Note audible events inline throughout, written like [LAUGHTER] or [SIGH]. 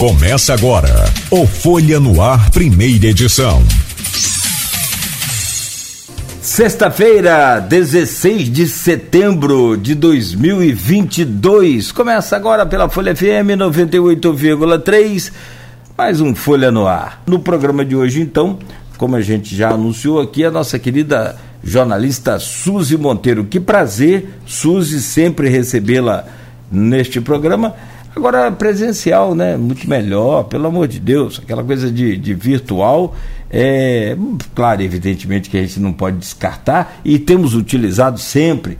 Começa agora o Folha no Ar, primeira edição. Sexta-feira, 16 de setembro de 2022. Começa agora pela Folha FM 98,3. Mais um Folha no Ar. No programa de hoje, então, como a gente já anunciou aqui, a nossa querida jornalista Suzy Monteiro. Que prazer, Suzy, sempre recebê-la neste programa. Agora, presencial, né? Muito melhor, pelo amor de Deus. Aquela coisa de, de virtual, é, claro, evidentemente que a gente não pode descartar e temos utilizado sempre,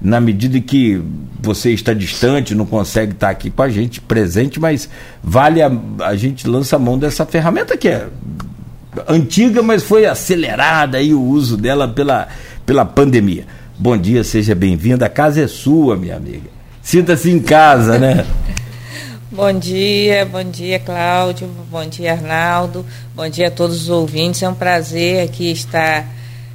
na medida que você está distante, não consegue estar aqui com a gente presente, mas vale a, a gente lança a mão dessa ferramenta que é antiga, mas foi acelerada aí o uso dela pela, pela pandemia. Bom dia, seja bem-vinda. A casa é sua, minha amiga. Sinta-se em casa, né? Bom dia, bom dia Cláudio, bom dia Arnaldo, bom dia a todos os ouvintes. É um prazer aqui estar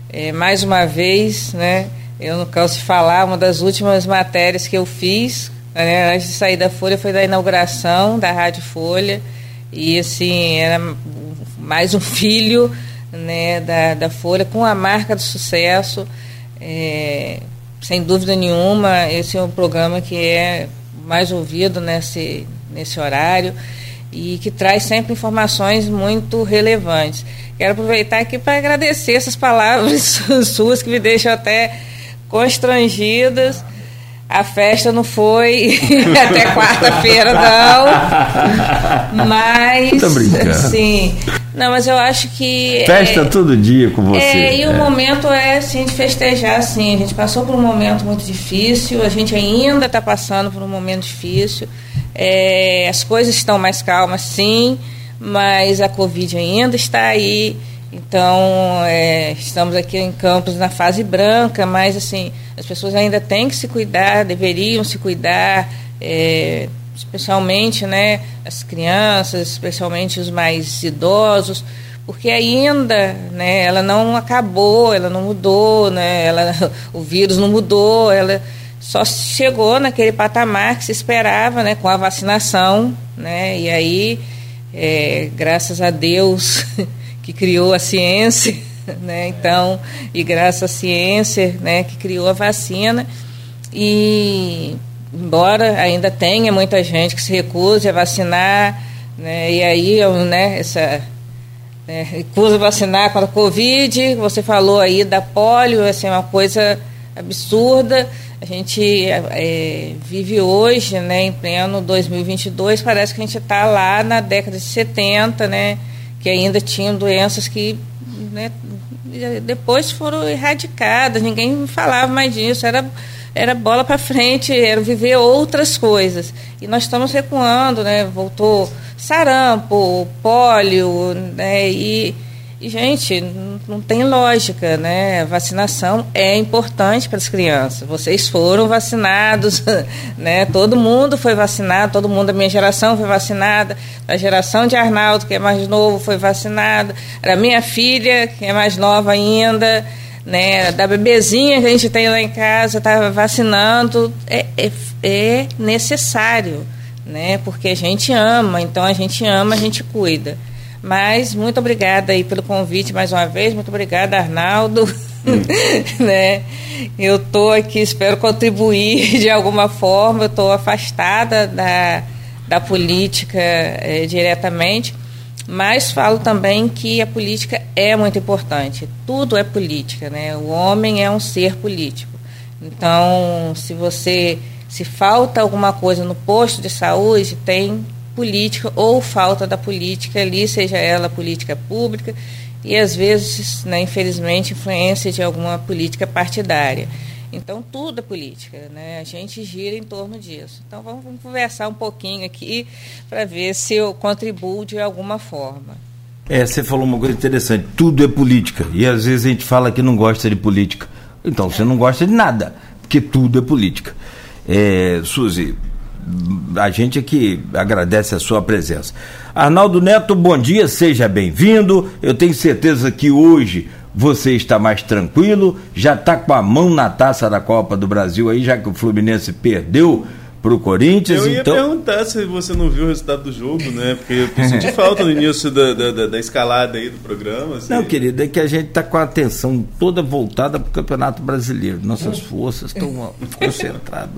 é, mais uma vez, né? Eu não canso de falar, uma das últimas matérias que eu fiz né, antes de sair da Folha foi da inauguração da Rádio Folha. E assim, era mais um filho né, da, da Folha com a marca do sucesso. É, sem dúvida nenhuma, esse é um programa que é mais ouvido nesse, nesse horário e que traz sempre informações muito relevantes. Quero aproveitar aqui para agradecer essas palavras [LAUGHS] suas que me deixam até constrangidas. A festa não foi [LAUGHS] até quarta-feira, não. [LAUGHS] Mas. Sim. Não, mas eu acho que. Festa é, todo dia com você. É, e o é. momento é assim de festejar, assim. A gente passou por um momento muito difícil, a gente ainda está passando por um momento difícil. É, as coisas estão mais calmas, sim, mas a Covid ainda está aí. Então, é, estamos aqui em Campos na fase branca, mas assim, as pessoas ainda têm que se cuidar, deveriam se cuidar, é, especialmente né, as crianças, especialmente os mais idosos, porque ainda né, ela não acabou, ela não mudou, né, ela, [LAUGHS] o vírus não mudou, ela só chegou naquele patamar que se esperava, né, com a vacinação, né, e aí, é, graças a Deus [LAUGHS] que criou a ciência, [LAUGHS] né, então, e graças à ciência, né, que criou a vacina, e embora ainda tenha muita gente que se recuse a vacinar, né, e aí, né, essa né, recusa vacinar contra a Covid, você falou aí da polio, assim, uma coisa absurda, a gente é, vive hoje, né, em pleno 2022, parece que a gente está lá na década de 70, né, que ainda tinham doenças que né, depois foram erradicadas, ninguém falava mais disso, era, era bola para frente, era viver outras coisas. E nós estamos recuando, né, voltou sarampo, pólio, né, e e, gente, não, tem lógica, né? Vacinação é importante para as crianças. Vocês foram vacinados, [LAUGHS] né? Todo mundo foi vacinado, todo mundo da minha geração foi vacinada, a geração de Arnaldo, que é mais novo, foi vacinada, a minha filha, que é mais nova ainda, né? Da bebezinha que a gente tem lá em casa, estava vacinando. É, é, é necessário, né? Porque a gente ama, então a gente ama, a gente cuida. Mas muito obrigada aí pelo convite mais uma vez, muito obrigada, Arnaldo. Hum. [LAUGHS] né? Eu estou aqui, espero contribuir [LAUGHS] de alguma forma, eu estou afastada da, da política é, diretamente, mas falo também que a política é muito importante. Tudo é política, né? O homem é um ser político. Então, se você se falta alguma coisa no posto de saúde, tem política ou falta da política ali, seja ela política pública e às vezes, né, infelizmente, influência de alguma política partidária. Então, tudo é política, né? A gente gira em torno disso. Então, vamos, vamos conversar um pouquinho aqui para ver se eu contribuo de alguma forma. É, você falou uma coisa interessante. Tudo é política. E às vezes a gente fala que não gosta de política. Então, você não gosta de nada, porque tudo é política. É, Suzy, a gente aqui agradece a sua presença. Arnaldo Neto, bom dia, seja bem-vindo. Eu tenho certeza que hoje você está mais tranquilo, já está com a mão na taça da Copa do Brasil aí, já que o Fluminense perdeu pro Corinthians. Eu ia então... perguntar se você não viu o resultado do jogo, né? Porque eu senti [LAUGHS] falta no início da, da, da, escalada aí do programa. Assim. Não, querido, é que a gente tá com a atenção toda voltada pro Campeonato Brasileiro. Nossas forças estão [LAUGHS] concentradas.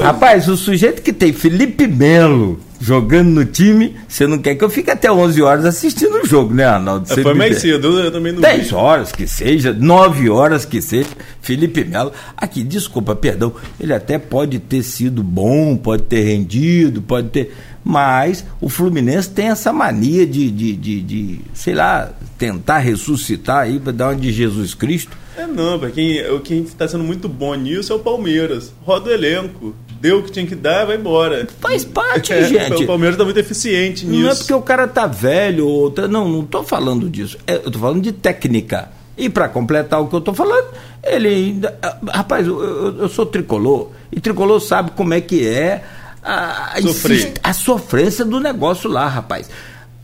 Rapaz, o sujeito que tem Felipe Melo jogando no time, você não quer que eu fique até 11 horas assistindo o jogo, né, Arnaldo? É, foi mais cedo, eu também não 10 vi. horas que seja, 9 horas que seja, Felipe Melo. Aqui, desculpa, perdão, ele até pode ter sido bom, pode ter rendido, pode ter. Mas o Fluminense tem essa mania de, de, de, de sei lá, tentar ressuscitar aí para dar uma de Jesus Cristo é não, para quem quem está sendo muito bom nisso é o Palmeiras. Roda o elenco. Deu o que tinha que dar, vai embora. Faz parte, [LAUGHS] é, gente. O Palmeiras está muito eficiente nisso. Não é porque o cara tá velho ou tá, não, não tô falando disso. É, eu tô falando de técnica. E para completar o que eu tô falando, ele ainda, ah, rapaz, eu, eu, eu sou tricolor e tricolor sabe como é que é a, a, a sofrência do negócio lá, rapaz.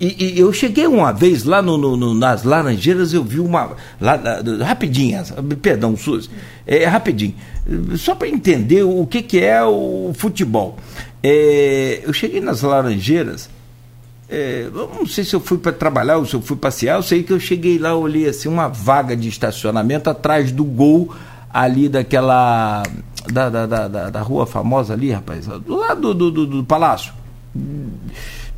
E, e, eu cheguei uma vez lá no, no, no, nas Laranjeiras, eu vi uma. Lá, rapidinho, perdão, Suzy, é, rapidinho, só para entender o que, que é o futebol. É, eu cheguei nas Laranjeiras, é, eu não sei se eu fui para trabalhar ou se eu fui passear, eu sei que eu cheguei lá, olhei assim, uma vaga de estacionamento atrás do gol ali daquela. Da, da, da, da, rua famosa ali, rapaz, do lado do, do, do palácio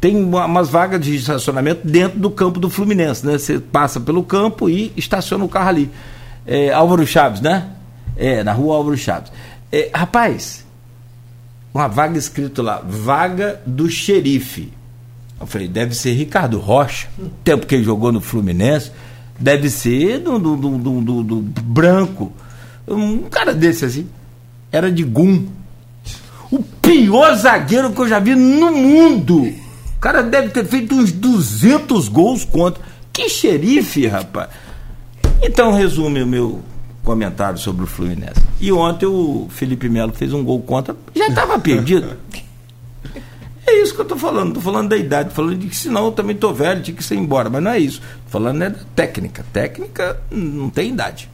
tem umas vagas de estacionamento dentro do campo do Fluminense, né? Você passa pelo campo e estaciona o carro ali. É, Álvaro Chaves, né? É, na rua Álvaro Chaves. É, rapaz, uma vaga escrito lá, vaga do xerife. Eu falei, deve ser Ricardo Rocha, tempo que ele jogou no Fluminense, deve ser do, do, do, do, do branco. Um cara desse assim, era de Gum. O pior zagueiro que eu já vi no mundo. O cara deve ter feito uns 200 gols contra. Que xerife, rapaz. Então, resume o meu comentário sobre o Fluminense. E ontem o Felipe Melo fez um gol contra, já estava perdido. É isso que eu estou falando, estou falando da idade, falando de que senão eu também estou velho, tinha que ser embora, mas não é isso. Tô falando né, da técnica. Técnica não tem idade.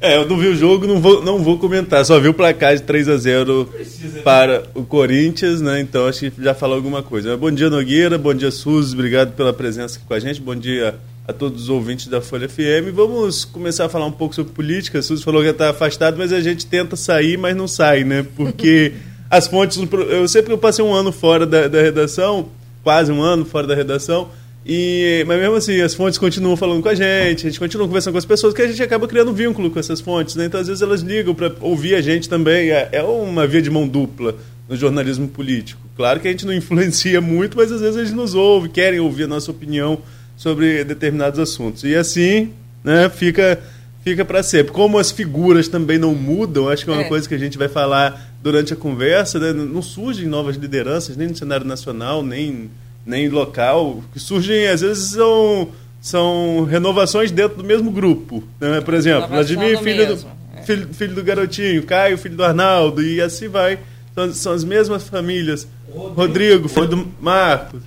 É, eu não vi o jogo, não vou, não vou comentar. Só vi o placar de 3 a 0 Precisa, para o Corinthians, né? Então acho que já falou alguma coisa. Bom dia, Nogueira. Bom dia, Suzy. Obrigado pela presença aqui com a gente. Bom dia a todos os ouvintes da Folha FM. Vamos começar a falar um pouco sobre política. A Suzy falou que está afastado, mas a gente tenta sair, mas não sai, né? Porque [LAUGHS] as fontes. Eu sempre eu passei um ano fora da, da redação, quase um ano fora da redação. E, mas mesmo assim, as fontes continuam falando com a gente, a gente continua conversando com as pessoas, que a gente acaba criando vínculo com essas fontes, né? Então, às vezes, elas ligam para ouvir a gente também. É, é uma via de mão dupla no jornalismo político. Claro que a gente não [LAUGHS] influencia muito, mas às vezes eles nos ouvem, querem ouvir a nossa opinião sobre determinados assuntos. E assim, né, fica fica para sempre. Como as figuras também não mudam, acho que é uma é. coisa que a gente vai falar durante a conversa, né? não surgem novas lideranças, nem no cenário nacional, nem nem local, que surgem, às vezes, são, são renovações dentro do mesmo grupo. Né? Por exemplo, Vladimir, filho do, é. filho, filho, do garotinho, Caio, filho do Arnaldo, e assim vai. São, são as mesmas famílias. Rodrigo, Rodrigo filho do Marcos.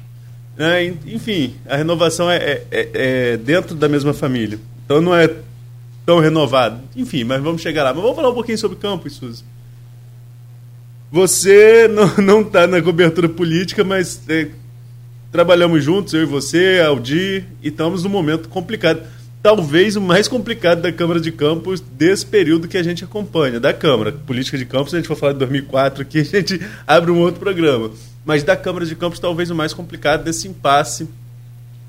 Né? Enfim, a renovação é, é, é, é, dentro da mesma família. Então não é tão renovado. Enfim, mas vamos chegar lá. Mas vamos falar um pouquinho sobre campus, Suzy. Você não está na cobertura política, mas é, Trabalhamos juntos, eu e você, Aldi, e estamos num momento complicado. Talvez o mais complicado da Câmara de Campos desse período que a gente acompanha, da Câmara. Política de Campos, a gente for falar de 2004 aqui, [LAUGHS] a gente abre um outro programa. Mas da Câmara de Campos, talvez o mais complicado desse impasse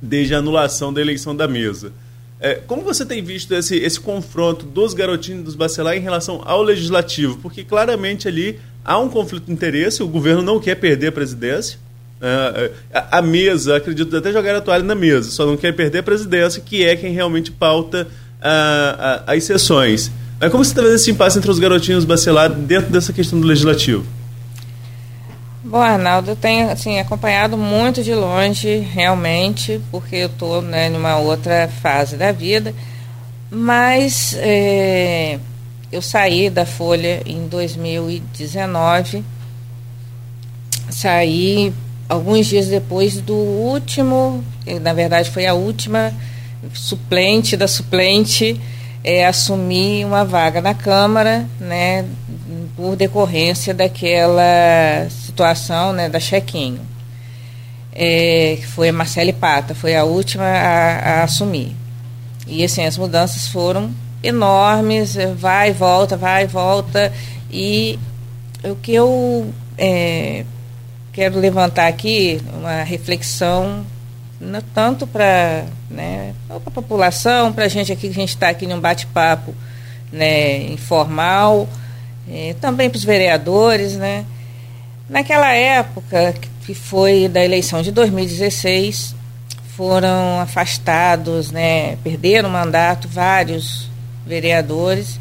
desde a anulação da eleição da mesa. É, como você tem visto esse, esse confronto dos garotinhos dos Bacelar em relação ao legislativo? Porque claramente ali há um conflito de interesse, o governo não quer perder a presidência, a, mesa, acredito até jogar a toalha na mesa, só não quer perder a presidência, que é quem realmente pauta as sessões. Mas como você está vendo esse impasse entre os garotinhos bacelados dentro dessa questão do legislativo? Bom, Arnaldo, eu tenho assim, acompanhado muito de longe, realmente, porque eu estou né, numa outra fase da vida, mas é, eu saí da Folha em 2019, saí alguns dias depois do último, eh, na verdade foi a última suplente da suplente é, assumir uma vaga na Câmara, né, por decorrência daquela situação né, da chequinho. É, que foi a Marcele Pata, foi a última a, a, assumir. E assim, as mudanças foram enormes, vai e volta, vai e volta. E o que eu é, quero levantar aqui, uma reflexão, tanto para né, a população, para a gente aqui, que a gente está aqui num bate-papo né, informal, é, também para os vereadores, né? Naquela época, que foi da eleição de 2016, foram afastados, né, perderam o mandato vários vereadores.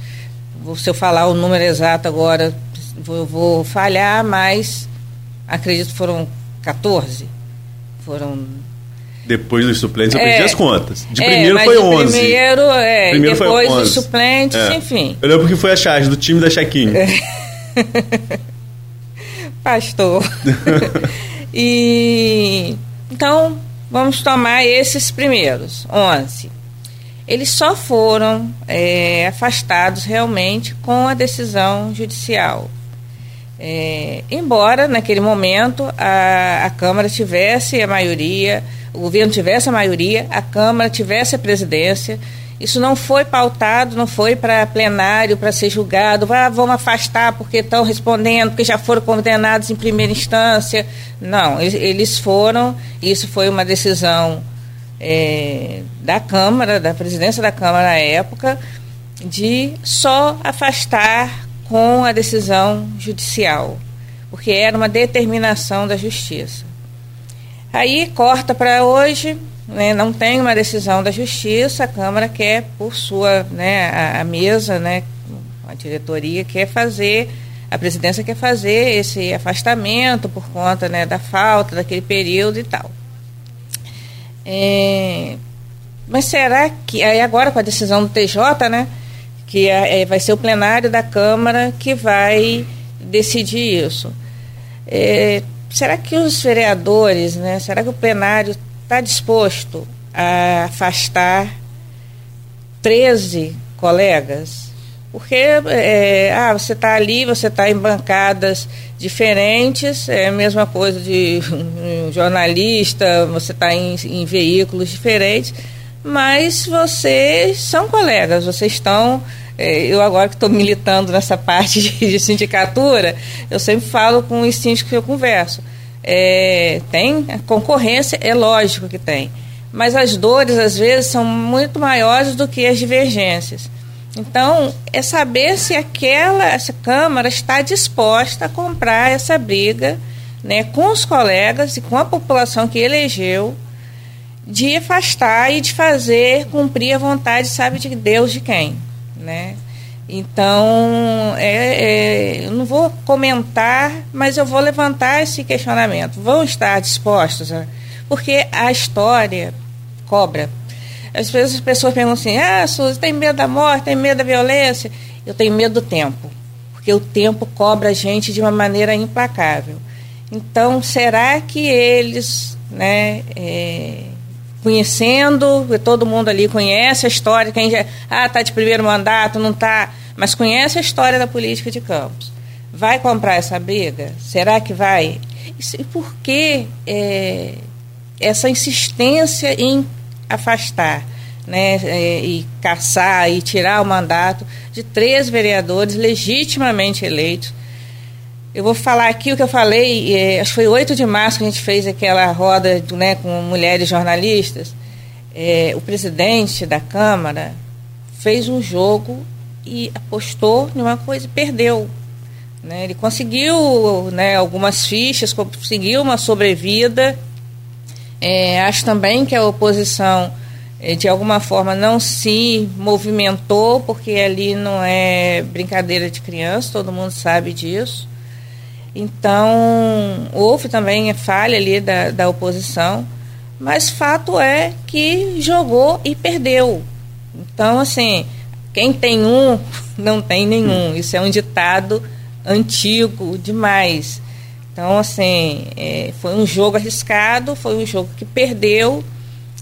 Se eu falar o número exato agora, vou, vou falhar, mas acredito que foram 14. Foram depois dos suplentes, eu é, perdi as contas. De é, primeiro foi 11. Primeiro, é, primeiro depois foi 11. dos suplentes, é. enfim. Eu lembro que foi a charge do time da Chequinho. [LAUGHS] Pastor. [LAUGHS] e então, vamos tomar esses primeiros, 11. Eles só foram é, afastados realmente com a decisão judicial. É, embora, naquele momento, a, a Câmara tivesse a maioria o governo tivesse a maioria, a Câmara tivesse a presidência. Isso não foi pautado, não foi para plenário, para ser julgado. Ah, vamos afastar porque estão respondendo, porque já foram condenados em primeira instância. Não, eles foram, isso foi uma decisão é, da Câmara, da presidência da Câmara na época, de só afastar com a decisão judicial, porque era uma determinação da Justiça. Aí corta para hoje, né, não tem uma decisão da Justiça, a Câmara quer, por sua, né, a, a, mesa, né, a diretoria quer fazer, a presidência quer fazer esse afastamento por conta né, da falta daquele período e tal. É, mas será que, aí agora com a decisão do TJ, né, que é, é, vai ser o plenário da Câmara que vai decidir isso. É, será que os vereadores, né, será que o plenário está disposto a afastar 13 colegas? Porque é, ah, você está ali, você está em bancadas diferentes, é a mesma coisa de [LAUGHS] um jornalista, você está em, em veículos diferentes, mas vocês são colegas, vocês estão é, eu agora que estou militando nessa parte [LAUGHS] de, sindicatura, eu sempre falo com os síndicos que eu converso. É, tem concorrência, é lógico que tem. Mas as dores, às vezes, são muito maiores do que as divergências. Então, é saber se aquela essa Câmara está disposta a comprar essa briga né, com os colegas e com a população que elegeu de afastar e de fazer cumprir a vontade, sabe de Deus de quem né? Então, é, é, eu não vou comentar, mas eu vou levantar esse questionamento. Vão estar dispostos? A, porque a história cobra. Às vezes as pessoas perguntam assim: ah, Suzy, tem medo da morte, tem medo da violência? Eu tenho medo do tempo, porque o tempo cobra a gente de uma maneira implacável. Então, será que eles, né, é, conhecendo, todo mundo ali conhece a história, quem já ah, tá de primeiro mandato, não tá, mas conhece a história da política de Campos. Vai comprar essa briga? Será que vai? E por que é, essa insistência em afastar, né, é, e caçar e tirar o mandato de três vereadores legitimamente eleitos eu vou falar aqui o que eu falei, é, acho que foi 8 de março que a gente fez aquela roda né, com mulheres jornalistas. É, o presidente da Câmara fez um jogo e apostou em uma coisa e perdeu. Né? Ele conseguiu né, algumas fichas, conseguiu uma sobrevida. É, acho também que a oposição, de alguma forma, não se movimentou, porque ali não é brincadeira de criança, todo mundo sabe disso. Então, houve também falha ali da, da oposição, mas fato é que jogou e perdeu. Então, assim, quem tem um, não tem nenhum. Isso é um ditado antigo demais. Então, assim, é, foi um jogo arriscado, foi um jogo que perdeu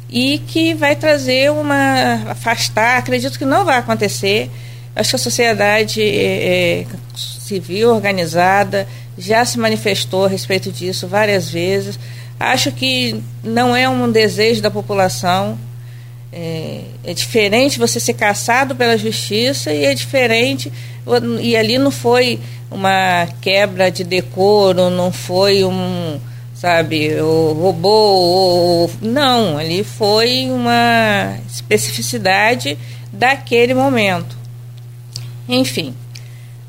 e que vai trazer uma. afastar, acredito que não vai acontecer. Acho que a sociedade é, é civil organizada já se manifestou a respeito disso várias vezes. Acho que não é um desejo da população. É, é, diferente você ser caçado pela justiça e é diferente. E ali não foi uma quebra de decoro, não foi um, sabe, o robô. não, ali foi uma especificidade daquele momento. Enfim.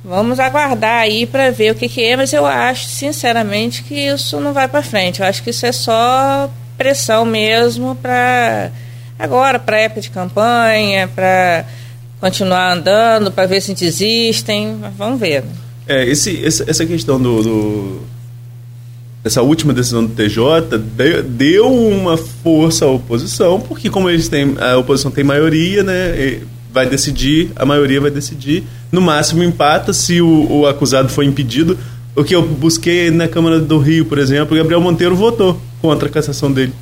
Vamos aguardar aí para ver o que, que é, mas eu acho, sinceramente, que isso não vai para frente. Eu acho que isso é só pressão mesmo para agora, para época de campanha, para continuar andando, para ver se desistem. Vamos ver. É, esse, essa questão do, do, essa última decisão do TJ deu uma força à oposição, porque como eles têm a oposição tem maioria, né, vai decidir, a maioria vai decidir no máximo empata se o, o acusado foi impedido. O que eu busquei na Câmara do Rio, por exemplo, Gabriel Monteiro votou contra a cassação dele.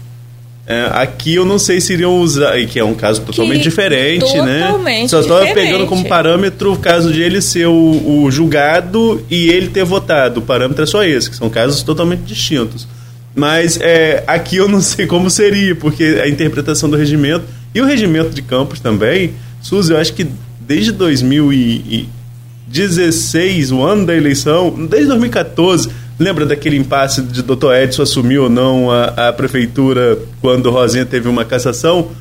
É, aqui eu não sei se iriam usar, que é um caso totalmente que diferente, né? totalmente né? Só estou pegando como parâmetro o caso de ele ser o, o, julgado e ele ter votado. O parâmetro é só esse, que são casos totalmente distintos. Mas é, aqui eu não sei como seria, porque a interpretação do regimento e o regimento de Campos também, Suzy, eu acho que desde 2016, o ano da eleição, desde 2014, lembra daquele impasse de Dr. Edson assumir ou não a, a prefeitura quando Rosinha teve uma cassação?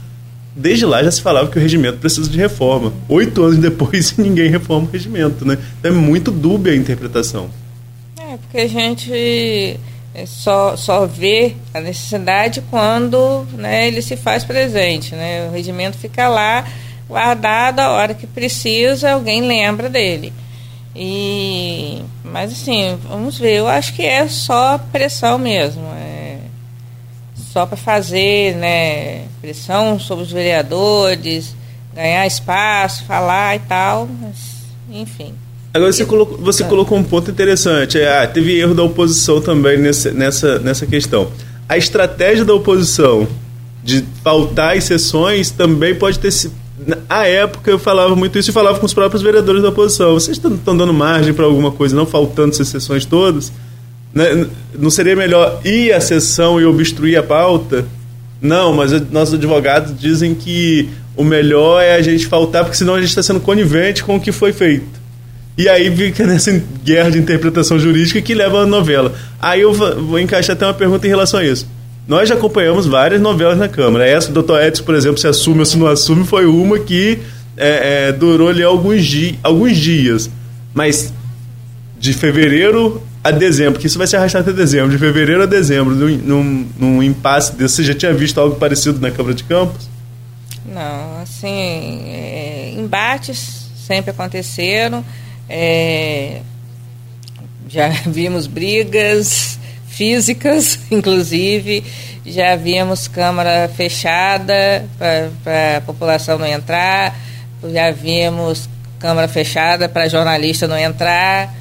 Desde lá já se falava que o regimento precisa de reforma. Oito anos depois [LAUGHS] ninguém reforma o regimento, né? Então é muito dúbia a interpretação. É, porque a gente é, só, só vê a necessidade quando né, ele se faz presente, né? O regimento fica lá guardado a hora que precisa, alguém lembra dele. E, mas assim, vamos ver. Eu acho que é só pressão mesmo. É só para fazer né, pressão sobre os vereadores, ganhar espaço, falar e tal. Mas, enfim. Agora você colocou, você ah. colocou um ponto interessante. É, ah, teve erro da oposição também nessa, nessa, nessa questão. A estratégia da oposição de faltar as sessões também pode ter na época eu falava muito isso e falava com os próprios vereadores da oposição. Vocês estão dando margem para alguma coisa, não faltando essas sessões todas? Né? Não seria melhor ir à sessão e obstruir a pauta? Não, mas nossos advogados dizem que o melhor é a gente faltar, porque senão a gente está sendo conivente com o que foi feito. E aí fica nessa guerra de interpretação jurídica que leva a novela. Aí eu vou encaixar até uma pergunta em relação a isso. Nós já acompanhamos várias novelas na Câmara. Essa do Dr. Edson, por exemplo, se assume ou se não assume, foi uma que é, é, durou ali alguns, di alguns dias. Mas de fevereiro a dezembro, que isso vai se arrastar até dezembro, de fevereiro a dezembro, num, num, num impasse desse, você já tinha visto algo parecido na Câmara de Campos? Não, assim, é, embates sempre aconteceram, é, já [LAUGHS] vimos brigas, físicas, [LAUGHS] inclusive. Já vimos câmara fechada para a população não entrar, já vimos câmara fechada para jornalista não entrar,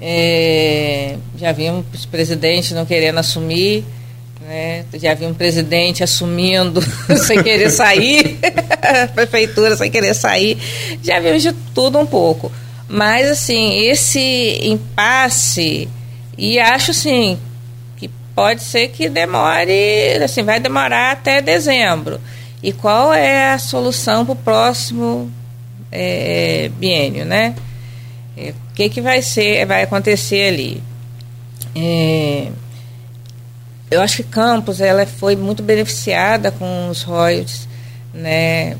é, já vimos presidente não querendo assumir. Né? Já vi um presidente assumindo [LAUGHS] sem querer sair, [LAUGHS] prefeitura sem querer sair, já vimos de tudo um pouco. Mas, assim, esse impasse, e acho, assim, pode ser que demore, assim, vai demorar até dezembro. E qual é a solução para o próximo é, biênio, né? É, o que, que vai ser, vai acontecer ali? É, eu acho que Campos ela foi muito beneficiada com os royalties, né,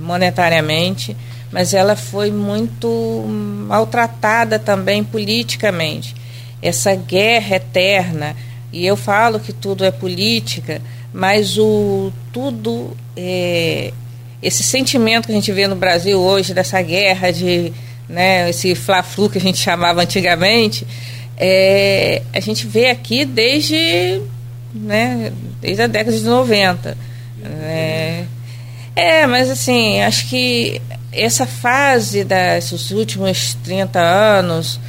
monetariamente, mas ela foi muito maltratada também politicamente. Essa guerra eterna e eu falo que tudo é política, mas o tudo é, esse sentimento que a gente vê no Brasil hoje dessa guerra de né, esse fla-flu que a gente chamava antigamente, é, a gente vê aqui desde, né, desde a década de 90. É, é, mas assim, acho que essa fase desses últimos 30 anos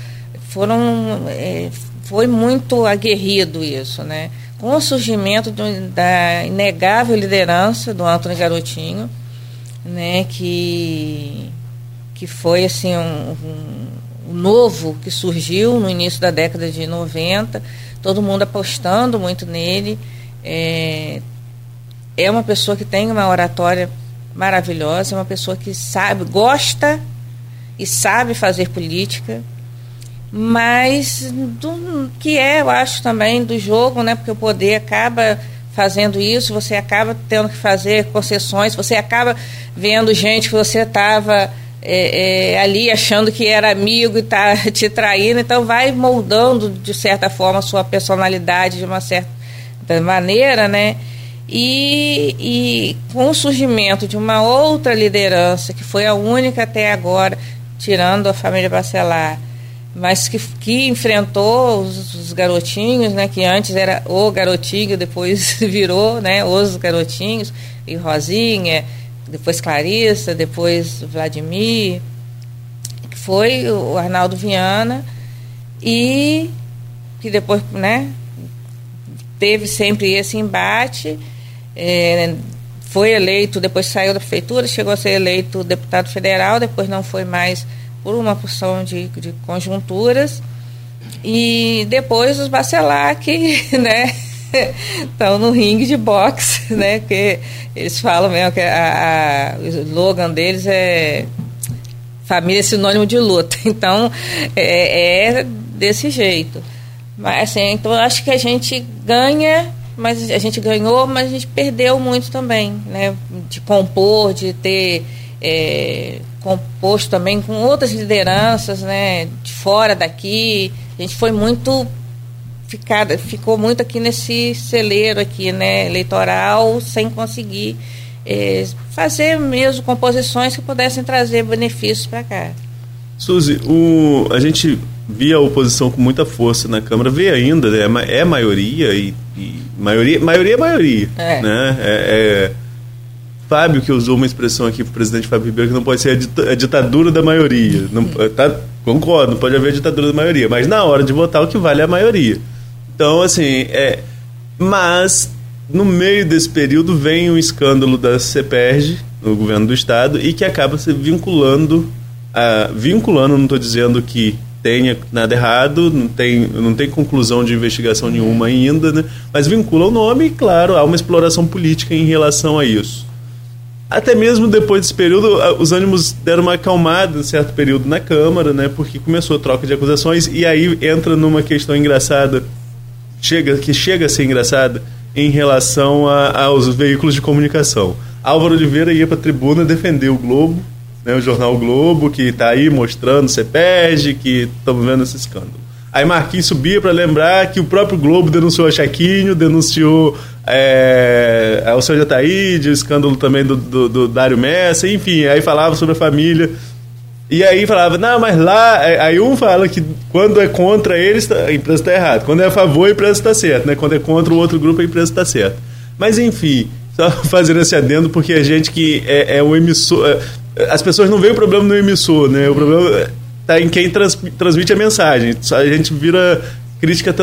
foram é, foi muito aguerrido isso, né? Com o surgimento do, da inegável liderança do Antônio Garotinho, né? Que, que foi assim um, um, novo que surgiu no início da década de 90, todo mundo apostando muito nele. É, é uma pessoa que tem uma oratória maravilhosa, é uma pessoa que sabe, gosta e sabe fazer política, mas do, que é, eu acho também, do jogo, né? Porque o poder acaba fazendo isso, você acaba tendo que fazer concessões, você acaba vendo gente que você estava é, é, ali achando que era amigo e está [LAUGHS] te traindo, então vai moldando de certa forma a sua personalidade de uma certa maneira, né? E, e com o surgimento de uma outra liderança, que foi a única até agora, tirando a família Bacelar, mas que, que enfrentou os, os, garotinhos, né, que antes era o garotinho, depois [LAUGHS] virou né, os garotinhos, e Rosinha, depois Clarissa, depois Vladimir, que foi o Arnaldo Viana, e que depois né, teve sempre esse embate. É, foi eleito, depois saiu da prefeitura, chegou a ser eleito deputado federal, depois não foi mais por uma porção de, de conjunturas. E depois os Bacelar que, [LAUGHS] né, estão no ringue de boxe, [LAUGHS] né, que eles falam mesmo que a, a, o slogan deles é família é sinônimo de luta. [LAUGHS] Então, é, é desse jeito. Mas, assim, então, acho que a gente ganha mas a gente ganhou, mas a gente perdeu muito também, né? De compor, de ter é, composto também com outras lideranças, né? De fora daqui, a gente foi muito ficada, ficou muito aqui nesse celeiro aqui, né? Eleitoral, sem conseguir é, fazer mesmo composições que pudessem trazer benefícios para cá. Suzy, o, a gente via a oposição com muita força na Câmara, vê ainda, né? é maioria e, e, maioria, maioria é maioria, é. né? É, é, Fábio que usou uma expressão aqui para o presidente Fábio Ribeiro que não pode ser a, dita, a ditadura da maioria, não, tá, concordo, não pode haver a ditadura da maioria, mas na hora de votar o que vale é a maioria. Então, assim, é, mas no meio desse período vem um escândalo da CEPERG, no governo do estado, e que acaba se vinculando, a, vinculando, não estou dizendo que tenha nada errado, não tem, não tem conclusão de investigação nenhuma ainda, né? mas vincula o nome e, claro, há uma exploração política em relação a isso. Até mesmo depois desse período, os ânimos deram uma acalmada em certo período na Câmara, né? porque começou a troca de acusações, e aí entra numa questão engraçada, chega, que chega a ser engraçada, em relação a, aos veículos de comunicação. Álvaro Oliveira ia para a tribuna defender o Globo, né, o jornal Globo, que está aí mostrando CEPERG, que estamos vendo esse escândalo. Aí Marquinhos subia para lembrar que o próprio Globo denunciou a Chaquinho, denunciou é, o seu Jataíde, o escândalo também do, do, do Dário Messa, enfim, aí falava sobre a família. E aí falava, não, mas lá. Aí um fala que quando é contra eles, a empresa está errada. Quando é a favor, a empresa está certa. Né? Quando é contra o outro grupo, a empresa está certa. Mas enfim, [LAUGHS] só fazendo esse adendo, porque a gente que é, é o emissor. É, as pessoas não veem o problema no emissor, né? O problema está em quem trans, transmite a mensagem. A gente vira crítica,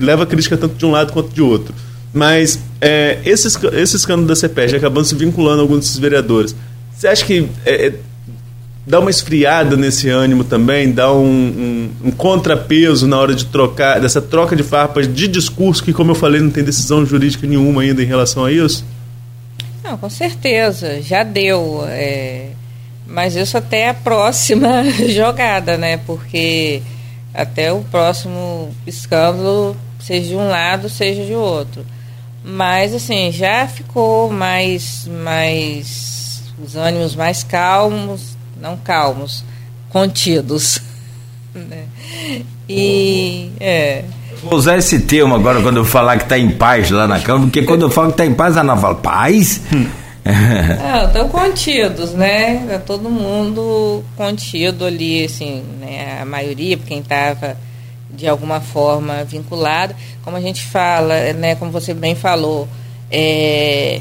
leva crítica tanto de um lado quanto de outro. Mas é, esse, esse escândalo da CEPEG acabando se vinculando a alguns desses vereadores. Você acha que é, é, dá uma esfriada nesse ânimo também, dá um, um, um, contrapeso na hora de trocar, dessa troca de farpas de discurso, que, como eu falei, não tem decisão jurídica nenhuma ainda em relação a isso? Não, com certeza, já deu. É, mas isso até a próxima [LAUGHS] jogada, né? Porque até o próximo escândalo, seja de um lado, seja de outro. Mas assim, já ficou mais, mais os ânimos mais calmos, não calmos, contidos. [LAUGHS] Né? E é. Vou usar esse termo agora quando eu falar que está em paz lá na Câmara, porque quando eu falo que está em paz, a Ana fala, paz? [LAUGHS] Estão contidos, né? Tá todo mundo contido ali, assim, né? A maioria, quem estava de alguma forma vinculado. Como a gente fala, né? Como você bem falou, é,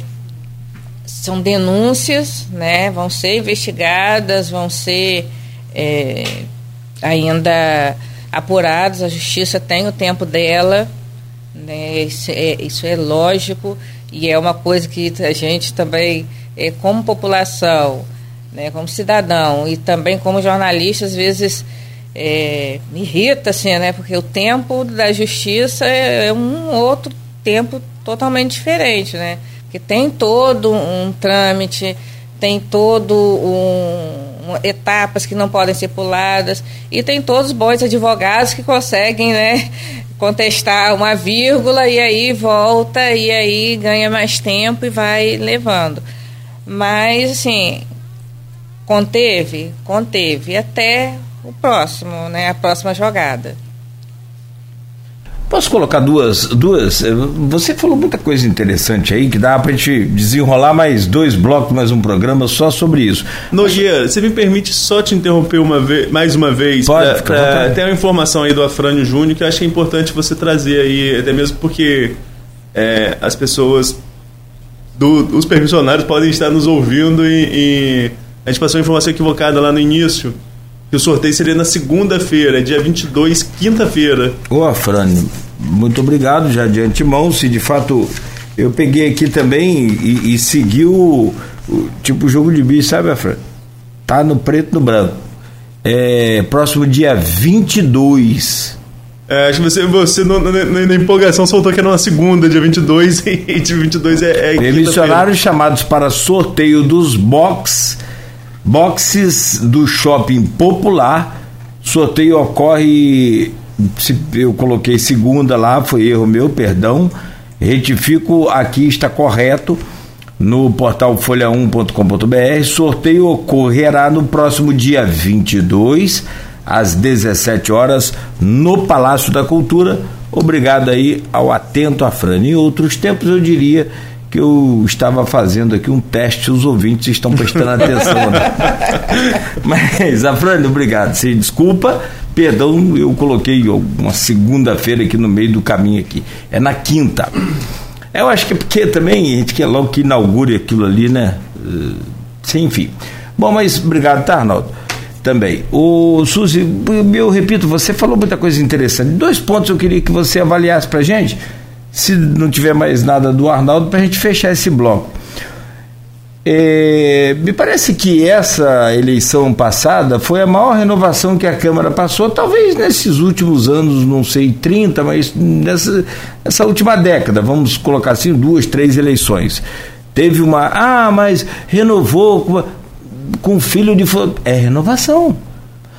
são denúncias, né? Vão ser investigadas, vão ser é, ainda apuradas. A justiça tem o tempo dela, né? Isso é, isso é lógico e é uma coisa que a gente também, é, como população, né, como cidadão e também como jornalista, às vezes é, me irrita, assim, né? Porque o tempo da justiça é, é um outro tempo totalmente diferente, né? Porque tem todo um trâmite, tem todo um etapas que não podem ser puladas e tem todos os bons advogados que conseguem, né, contestar uma vírgula e aí volta e aí ganha mais tempo e vai levando. Mas assim, conteve, conteve até o próximo, né, a próxima jogada. Posso colocar duas, duas? Eh, você falou muita coisa interessante aí que dá para gente desenrolar mais dois blocos, mais um programa só sobre isso. Nogueira, você me permite só te interromper uma vez, mais uma vez? Pode, pra, pra, tem uma informação aí do Afrânio Júnior que eu acho que é importante você trazer aí, até mesmo porque é, as pessoas, do, os permissionários podem estar nos ouvindo e, e a gente passou uma informação equivocada lá no início que o sorteio seria na segunda-feira, dia 22, quinta-feira. Ô, Afrânio, muito obrigado já de antemão. Se de fato eu peguei aqui também e, e segui o, o, tipo jogo de bicho, sabe, Afrânio? Tá no preto no branco. É, próximo dia 22. É, acho que você, você no, na, na, empolgação soltou que era uma segunda, dia 22, e dia [LAUGHS] 22 é. é Permissionários chamados para sorteio dos box Boxes do Shopping Popular. Sorteio ocorre. Eu coloquei segunda lá, foi erro meu, perdão. Retifico, aqui está correto no portal folha1.com.br. Sorteio ocorrerá no próximo dia 22, às 17 horas, no Palácio da Cultura. Obrigado aí ao Atento a Fran. Em outros tempos, eu diria que eu estava fazendo aqui um teste, os ouvintes estão prestando atenção. Né? [LAUGHS] Mas, Afrânio, obrigado. Se desculpa, perdão, eu coloquei uma segunda-feira aqui no meio do caminho aqui. É na quinta. Eu acho que é porque também a gente quer logo que inaugure aquilo ali, né? Sim, enfim. Bom, mas obrigado, tá, Arnaldo? Também. O Suzy, eu repito, você falou muita coisa interessante. Dois pontos eu queria que você avaliasse pra gente se não tiver mais nada do Arnaldo, para a gente fechar esse bloco. É, me parece que essa eleição passada foi a maior renovação que a Câmara passou, talvez nesses últimos anos, não sei, 30, mas nessa, nessa última década, vamos colocar assim, duas, três eleições. Teve uma, ah, mas renovou com, com filho de. É renovação.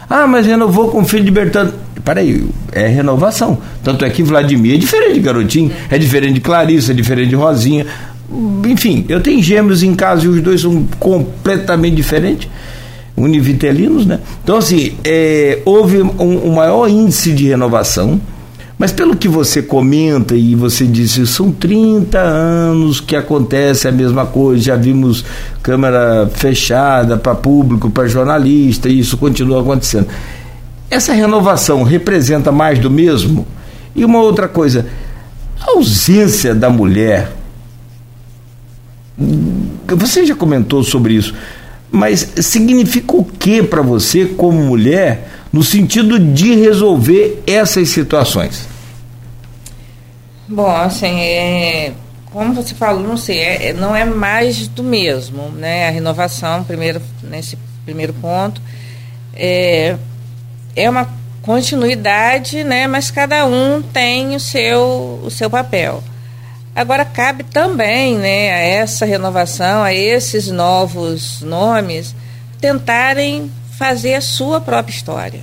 Ah, mas renovou com filho de Bertano peraí, é renovação. Tanto é que Vladimir é diferente de Garotinho, é diferente de Clarissa, é diferente de Rosinha. Enfim, eu tenho gêmeos em casa e os dois são completamente diferentes, univitelinos, né? Então, assim, é, houve um, um maior índice de renovação, mas pelo que você comenta e você disse, são 30 anos que acontece a mesma coisa, já vimos câmera fechada para público, para jornalista, e isso continua acontecendo. Essa renovação representa mais do mesmo? E uma outra coisa, a ausência da mulher. Você já comentou sobre isso, mas significa o que para você, como mulher, no sentido de resolver essas situações? Bom, assim, é, como você falou, não sei, é, não é mais do mesmo, né? A renovação, primeiro, nesse primeiro ponto, é, é uma continuidade, né, mas cada um tem o seu, o seu papel. Agora cabe também, né, a essa renovação, a esses novos nomes, tentarem fazer a sua própria história,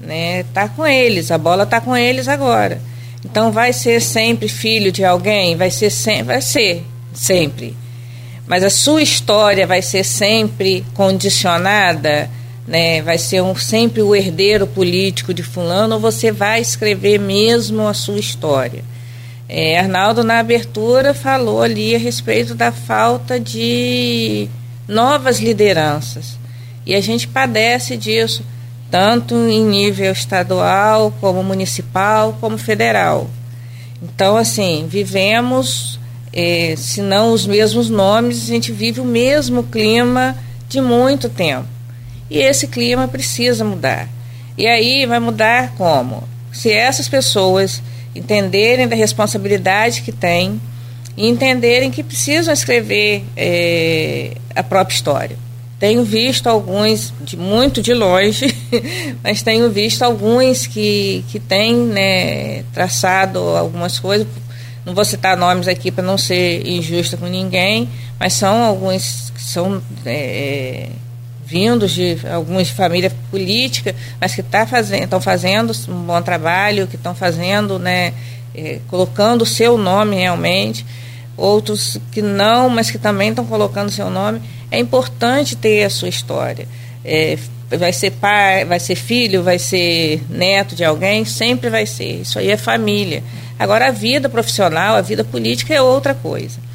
né? Tá com eles, a bola tá com eles agora. Então vai ser sempre filho de alguém, vai ser sempre, vai ser sempre. Mas a sua história vai ser sempre condicionada né, vai ser um, sempre o herdeiro político de fulano, ou você vai escrever mesmo a sua história. É, Arnaldo, na abertura, falou ali a respeito da falta de novas lideranças. E a gente padece disso, tanto em nível estadual, como municipal, como federal. Então, assim, vivemos, é, se não os mesmos nomes, a gente vive o mesmo clima de muito tempo. E esse clima precisa mudar. E aí vai mudar como? Se essas pessoas entenderem da responsabilidade que têm e entenderem que precisam escrever é, a própria história. tenho visto alguns, de muito de longe, [LAUGHS] mas tenho visto alguns que, que têm né, traçado algumas coisas. Não vou citar nomes aqui para não ser injusta com ninguém, mas são alguns que são é, vindos de algumas de família política, mas que tá fazendo, estão fazendo um bom trabalho, que estão fazendo, né, é, colocando o seu nome realmente. Outros que não, mas que também estão colocando seu nome é importante ter a sua história. É, vai ser pai, vai ser filho, vai ser neto de alguém, sempre vai ser. Isso aí é família. Agora a vida profissional, a vida política é outra coisa.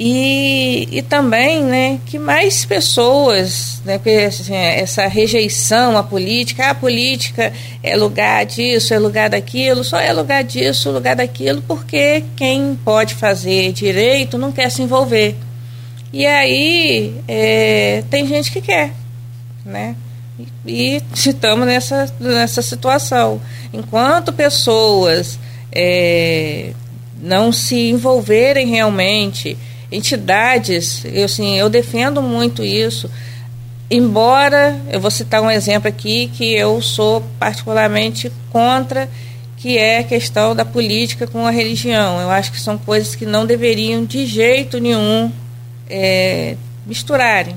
E, e também né, que mais pessoas, né, porque assim, essa rejeição à política, ah, a política é lugar disso, é lugar daquilo, só é lugar disso, lugar daquilo, porque quem pode fazer direito não quer se envolver. E aí é, tem gente que quer, né? E estamos nessa, nessa situação. Enquanto pessoas é, não se envolverem realmente, entidades, eu, assim, eu defendo muito isso. Embora, eu vou citar um exemplo aqui que eu sou particularmente contra, que é a questão da política com a religião. Eu acho que são coisas que não deveriam de jeito nenhum é, misturarem.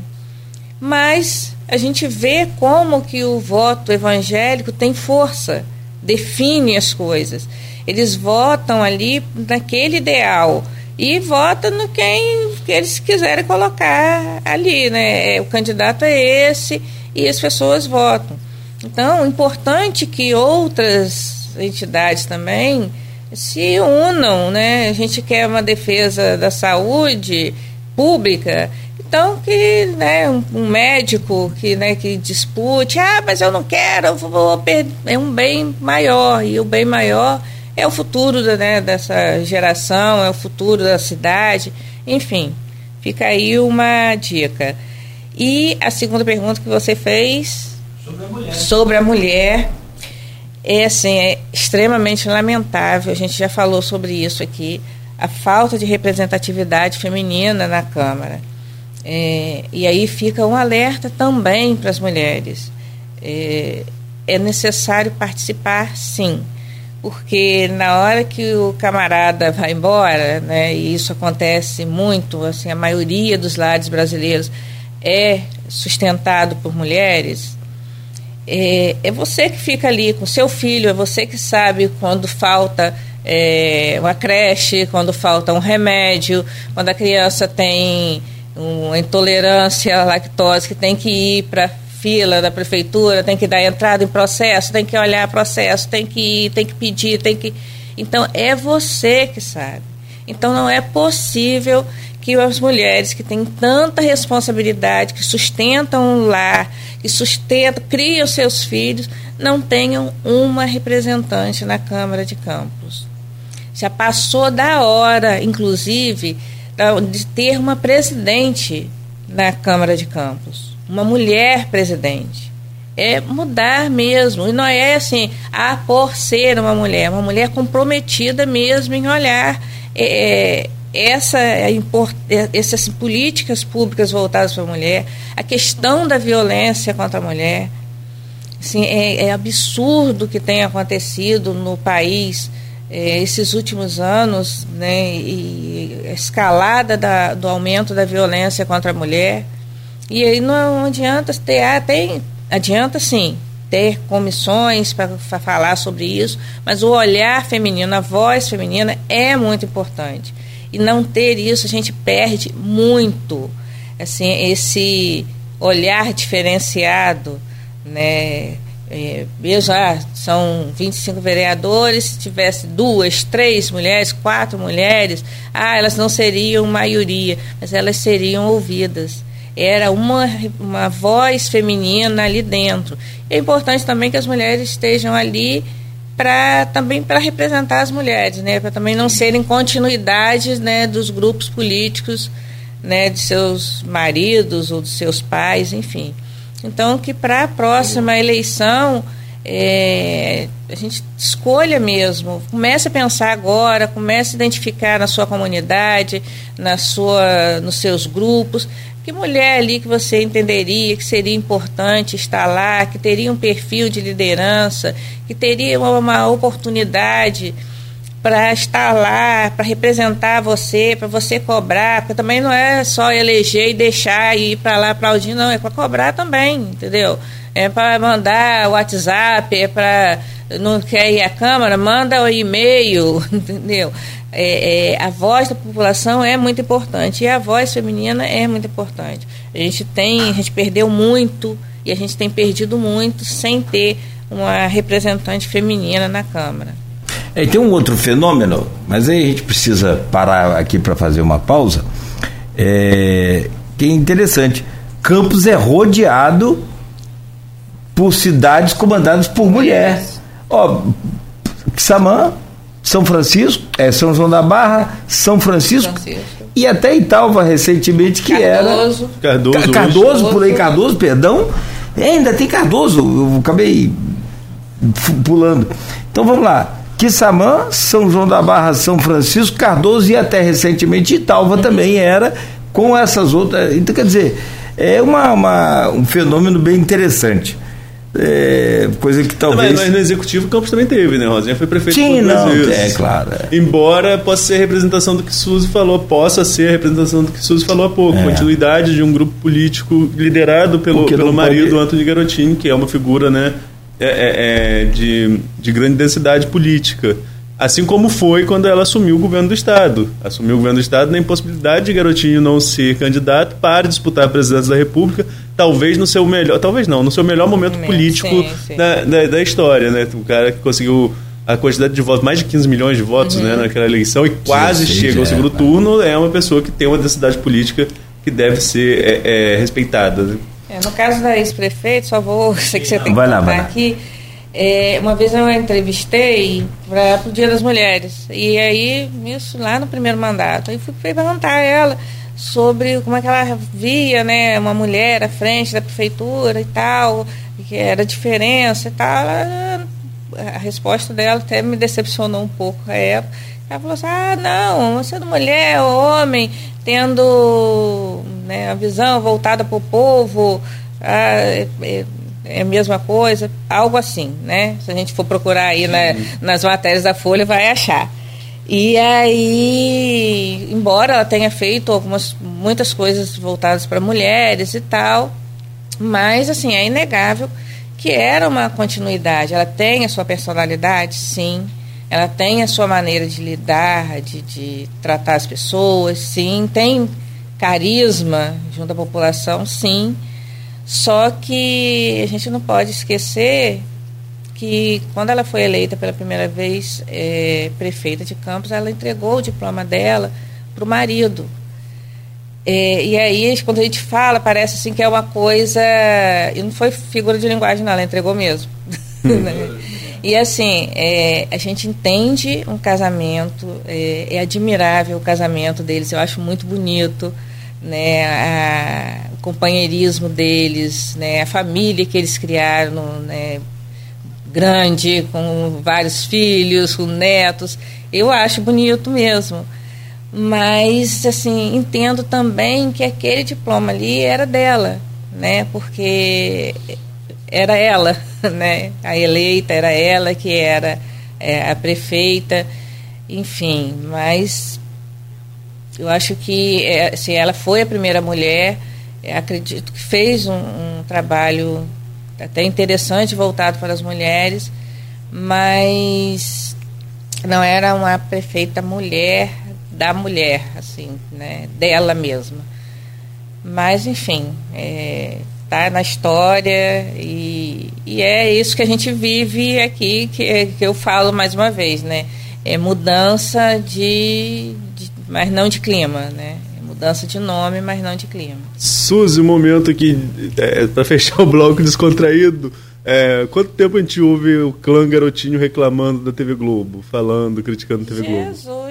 Mas a gente vê como que o voto evangélico tem força, define as coisas. Eles votam ali naquele ideal e votam no quem que eles quiserem colocar ali, né? É, o candidato é esse e as pessoas votam. Então, importante que outras entidades também se unam, né? A gente quer uma defesa da saúde, pública. Então, que né, um, um, médico que, né, que dispute, ah, mas eu não quero, eu vou perder. É um bem maior, e o bem maior é o futuro né, dessa geração, é o futuro da cidade, enfim, fica aí uma dica. E a segunda pergunta que você fez sobre a mulher, sobre a mulher é assim, é extremamente lamentável, a gente já falou sobre isso aqui a falta de representatividade feminina na Câmara. É, e aí fica um alerta também para as mulheres. É, é necessário participar, sim, porque na hora que o camarada vai embora, né, e isso acontece muito, assim, a maioria dos lares brasileiros é sustentado por mulheres, é, é você que fica ali com seu filho, é você que sabe quando falta é, uma creche, quando falta um remédio, quando a criança tem uma intolerância à lactose que tem que ir para fila da prefeitura, tem que dar entrada em processo, tem que olhar processo, tem que ir, tem que pedir, tem que. Então é você que sabe. Então não é possível que as mulheres que têm tanta responsabilidade, que sustentam um lar, que sustentam, criam seus filhos, não tenham uma representante na Câmara de Campos. Já passou da hora, inclusive, de ter uma presidente na Câmara de Campos, uma mulher presidente. É mudar mesmo. E não é assim, ah, por ser uma mulher, uma mulher comprometida mesmo em olhar é, essa, é, essas políticas públicas voltadas para a mulher, a questão da violência contra a mulher. Assim, é, é absurdo o que tem acontecido no país é, esses últimos anos, né, e a escalada da, do aumento da violência contra a mulher. E aí não adianta ter, ah, tem, adianta sim ter comissões para falar sobre isso, mas o olhar feminino, a voz feminina é muito importante. E não ter isso, a gente perde muito. Assim, esse olhar diferenciado, né? É, mesmo, ah, são 25 vereadores, se tivesse duas, três mulheres, quatro mulheres, ah, elas não seriam maioria, mas elas seriam ouvidas. Era uma, uma voz feminina ali dentro. É importante também que as mulheres estejam ali para também para representar as mulheres, né, para também não serem continuidades, né, dos grupos políticos, né, de seus maridos ou de seus pais, enfim. Então, que para a próxima eleição é, a gente escolha mesmo, comece a pensar agora, comece a identificar na sua comunidade, na sua, nos seus grupos, que mulher ali que você entenderia que seria importante estar lá, que teria um perfil de liderança, que teria uma, oportunidade para estar lá, para representar você, para você cobrar, porque também não é só eleger e deixar e ir para lá aplaudir, não, é para cobrar também, entendeu? É para mandar WhatsApp, é para não quer ir à Câmara, manda o e-mail, [LAUGHS] entendeu? É, é, a voz da população é muito importante e a voz feminina é muito importante. A gente tem, a gente perdeu muito e a gente tem perdido muito sem ter uma representante feminina na Câmara. É, tem um outro fenômeno, mas aí a gente precisa parar aqui para fazer uma pausa. É, que é interessante. Campos é rodeado por cidades comandadas por mulheres. Ó, Xamã, São Francisco, é São João da Barra, São Francisco, Francisco. e até Italva recentemente que Cardoso. era Cardoso, Cardoso, por aí Cardoso, perdão. É, ainda tem Cardoso, eu acabei pulando. Então vamos lá. Quissamã, São João da Barra, São Francisco, Cardoso e até recentemente Italva também era com essas outras. Então, quer dizer, é uma, uma um fenômeno bem interessante. É, coisa que talvez. Mas, no executivo o Campos também teve, né? Rosinha foi prefeito Sim, não, é claro. É. Embora possa ser a representação do que Suzy falou, possa ser a representação do que Suzy falou há pouco. É. Continuidade de um grupo político liderado pelo, pelo marido pode... Antônio Garotinho, que é uma figura, né? É, é, é, de, de grande densidade política. Assim como foi quando ela assumiu o governo do Estado. Assumiu o governo do Estado na impossibilidade de Garotinho não ser candidato para disputar a presidência da República, talvez no seu melhor, talvez não, no seu melhor momento político sim, sim. Da, da, da, história, né? O cara que conseguiu a quantidade de votos, mais de 15 milhões de votos né, uhum. né, naquela eleição e quase sim, chega ao segundo é, turno, é uma pessoa que tem uma densidade política que deve ser é, é, respeitada. É, no caso da ex-prefeito, só vou. [LAUGHS] Sei que você tem que vai lá, aqui. É, uma vez eu entrevistei para o Dia das Mulheres. E aí, isso lá no primeiro mandato. Aí fui perguntar a ela sobre como é que ela via né, uma mulher à frente da prefeitura e tal, que era a diferença e tal. Ela, a resposta dela até me decepcionou um pouco a época. Ela falou assim: ah, não, sendo mulher ou homem, tendo né, a visão voltada para o povo, ah, é, é, é, a mesma coisa, algo assim, né? Se a gente for procurar aí na, nas matérias da Folha, vai achar. E aí, embora ela tenha feito algumas muitas coisas voltadas para mulheres e tal, mas assim, é inegável que era uma continuidade. Ela tem a sua personalidade, sim. Ela tem a sua maneira de lidar, de, de tratar as pessoas, sim. Tem carisma junto à população, sim. Só que a gente não pode esquecer que quando ela foi eleita pela primeira vez é, prefeita de Campos, ela entregou o diploma dela para o marido. É, e aí, quando a gente fala, parece assim que é uma coisa. E não foi figura de linguagem, não, ela entregou mesmo. [LAUGHS] e assim, é, a gente entende um casamento, é, é admirável o casamento deles, eu acho muito bonito né, a, o companheirismo deles, né, a família que eles criaram, né, grande, com vários filhos, com netos. Eu acho bonito mesmo. Mas, assim, entendo também que aquele diploma ali era dela, né? Porque era ela, [LAUGHS] né? A eleita era ela que era é, a prefeita, enfim. Mas eu acho que é, se ela foi a primeira mulher, é, acredito que fez um, um, trabalho até interessante voltado para as mulheres, mas não era uma prefeita mulher da mulher, assim, né, dela mesma. Mas, enfim, é, na história e, e, é isso que a gente vive aqui, que, que eu falo mais uma vez, né? É mudança de, mas não de clima, né? Mudança de nome, mas não de clima. Suzy, um momento aqui, é, para fechar o bloco [LAUGHS] descontraído, é, quanto tempo a gente ouve o clã Garotinho reclamando da TV Globo, falando, criticando a TV Jesus. Globo? Jesus!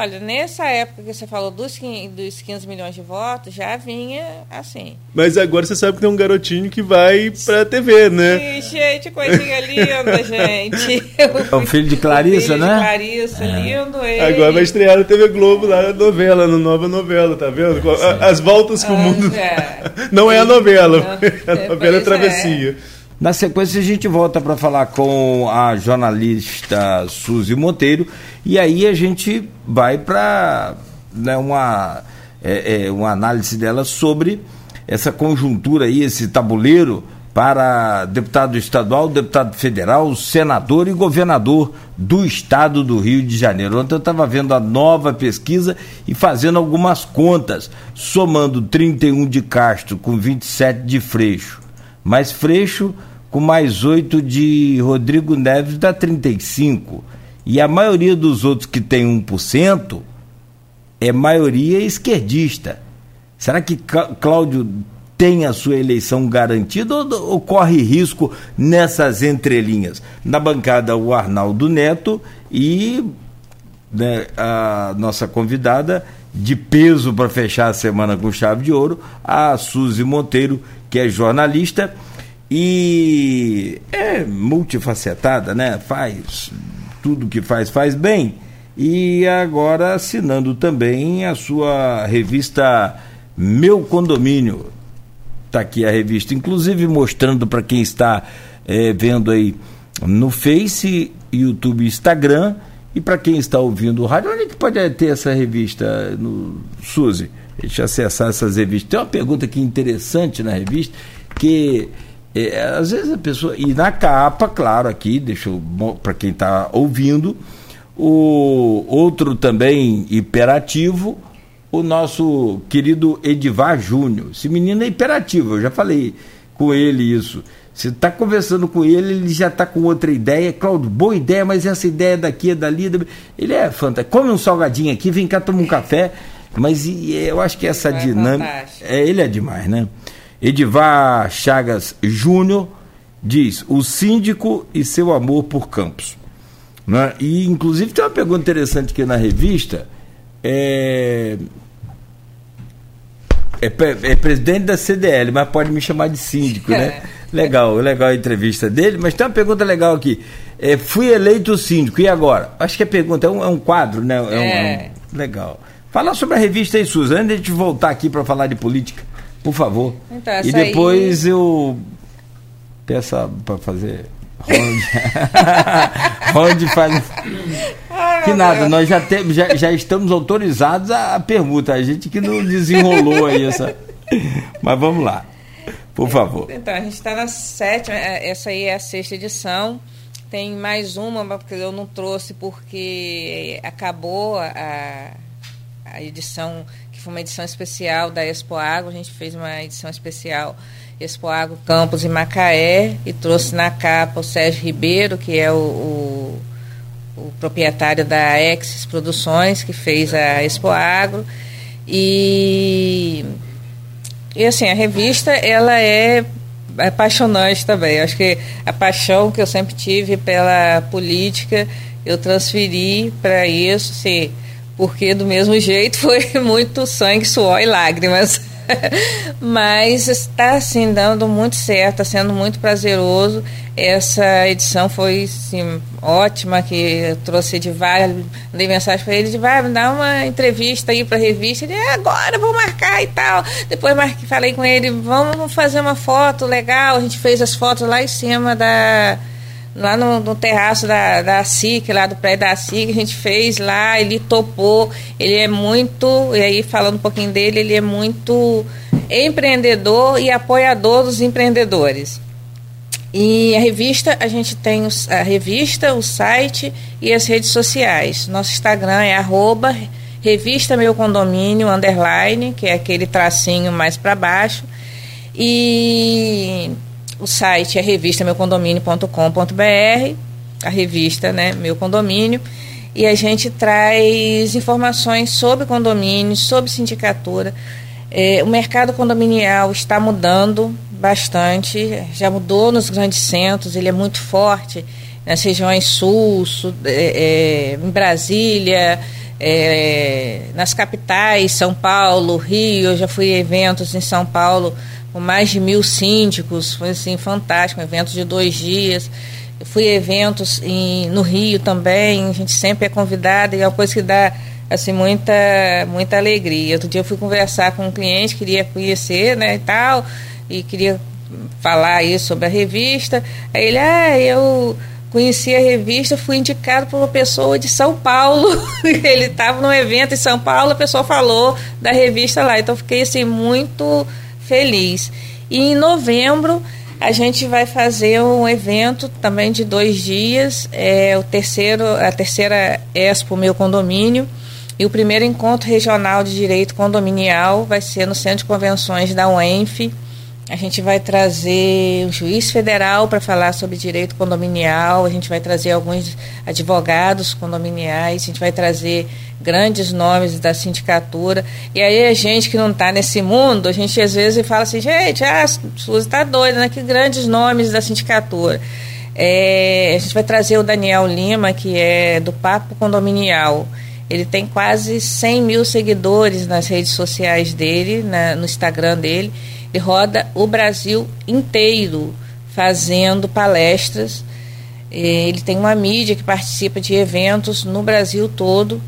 Olha, nessa época que você falou dos 15, dos 15 milhões de votos, já vinha assim. Mas agora você sabe que tem um garotinho que vai pra TV, né? Sim, gente, coisinha linda, [LAUGHS] gente. É o filho de Clarissa, filho né? De Clarissa, é. lindo ele. Agora vai estrear na TV Globo lá na novela, na nova novela, tá vendo? As voltas que o mundo. É. [LAUGHS] Não é a novela, é [LAUGHS] a novela é Travessia. Na sequência, a gente volta para falar com a jornalista Suzy Monteiro e aí a gente vai para né, uma, é, é, uma análise dela sobre essa conjuntura aí, esse tabuleiro para deputado estadual, deputado federal, senador e governador do estado do Rio de Janeiro. Ontem eu estava vendo a nova pesquisa e fazendo algumas contas, somando 31 de Castro com 27 de Freixo. Mas Freixo com mais 8 de Rodrigo Neves dá 35. E a maioria dos outros que tem 1% é maioria esquerdista. Será que Cláudio tem a sua eleição garantida ou, ou, corre risco nessas entrelinhas? Na bancada, o Arnaldo Neto e né, a nossa convidada de peso para fechar a semana com chave de ouro, a Suzy Monteiro, que é jornalista e é multifacetada, né? Faz tudo que faz, faz bem. E agora assinando também a sua revista Meu Condomínio. Está aqui a revista, inclusive mostrando para quem está é, vendo aí no Face, YouTube, Instagram e para quem está ouvindo o rádio, onde é que pode ter essa revista no Suzy? Deixa eu acessar essas revistas. Tem uma pergunta aqui interessante na revista que é, às vezes a pessoa. E na capa, claro, aqui, deixa para quem está ouvindo, o outro também hiperativo, o nosso querido Edivar Júnior. Esse menino é hiperativo, eu já falei com ele isso. Você está conversando com ele, ele já está com outra ideia. Claudio, boa ideia, mas essa ideia daqui é dali. Ele é fantástico. Come um salgadinho aqui, vem cá, toma um café. Mas eu acho que essa é dinâmica. É, ele é demais, né? Edivar Chagas Júnior diz: o síndico e seu amor por Campos. Né? E, inclusive, tem uma pergunta interessante aqui na revista. É, é, é, presidente da CDL, mas pode me chamar de síndico, né? [LAUGHS] Legal, legal a entrevista dele, mas tem uma pergunta legal aqui. É, fui eleito síndico, e agora? Acho que a pergunta é um, é um quadro, né? É, um, é um, legal. Fala sobre a revista aí, Suzana, antes de a gente voltar aqui para falar de política. Por favor. Então, e depois aí... eu peço para fazer onde [LAUGHS] faz. Ai, que nada, Deus. nós já, temos, já, já estamos autorizados a, pergunta. A gente que não desenrolou aí essa. [LAUGHS] Mas vamos lá, por favor. Então, a gente está na sétima, é, essa aí é a sexta edição. Tem mais uma, porque eu não trouxe porque acabou a, a edição que foi uma edição especial da Expo Agro. A gente fez uma edição especial Expo Agro Campos e Macaé e trouxe na capa o Sérgio Ribeiro, que é o, o, o proprietário da Exis Produções, que fez a Expo Agro. E, e assim, a revista ela é apaixonante também. Acho que a paixão que eu sempre tive pela política, eu transferi para isso. Assim, porque do mesmo jeito [LAUGHS] foi muito sangue, suor e lágrimas. [LAUGHS] Mas está assim dando muito certo, está sendo muito prazeroso. Essa edição foi ótima, que trouxe de várias, dei mensagem para ele de vai dar uma entrevista aí para a revista. Ele, é, agora vou marcar e tal. Depois marquei, falei com ele, vamos fazer uma foto legal. A gente fez as fotos lá em cima da lá no, no, terraço da, da SIC, lá do prédio da SIC, a gente fez lá, ele topou, ele é muito, e aí falando um pouquinho dele, ele é muito empreendedor e apoiador dos empreendedores. E a revista, a gente tem a revista, o site e as redes sociais. Nosso Instagram é arroba revista meu condomínio, underline, que é aquele tracinho mais para baixo. E o site é revistameucondomínio.com.br, a revista, né, Meu Condomínio, e a gente traz informações sobre condomínios, sobre sindicatura. É, o mercado condominial está mudando bastante, já mudou nos grandes centros, ele é muito forte nas regiões sul, sul é, é, em Brasília, é, nas capitais, São Paulo, Rio, eu já fui a eventos em São Paulo com mais de mil síndicos, foi assim, fantástico, um evento de dois dias. Eu fui a eventos em, no Rio também, a gente sempre é convidada e é uma coisa que dá assim muita muita alegria. Outro dia eu fui conversar com um cliente, queria conhecer, né, e tal, e queria falar aí sobre a revista. Aí ele, ah, eu conheci a revista, fui indicado por uma pessoa de São Paulo. [LAUGHS] ele estava num evento em São Paulo, a pessoa falou da revista lá. Então fiquei assim muito feliz. E em novembro a gente vai fazer um evento também de dois dias, é o terceiro, a terceira Expo Meu Condomínio. E o primeiro encontro regional de direito condominial vai ser no Centro de Convenções da UENF, a gente vai trazer um juiz federal para falar sobre direito condominial, a gente vai trazer alguns advogados condominiais, a gente vai trazer grandes nomes da sindicatura. E aí a gente que não está nesse mundo, a gente às vezes fala assim, gente, ah, Suzy está doida, né? Que grandes nomes da sindicatura. É, a gente vai trazer o Daniel Lima, que é do Papo Condominial. Ele tem quase 100 mil seguidores nas redes sociais dele, na, no Instagram dele ele roda o Brasil inteiro fazendo palestras. Ele tem uma mídia que participa de eventos no Brasil todo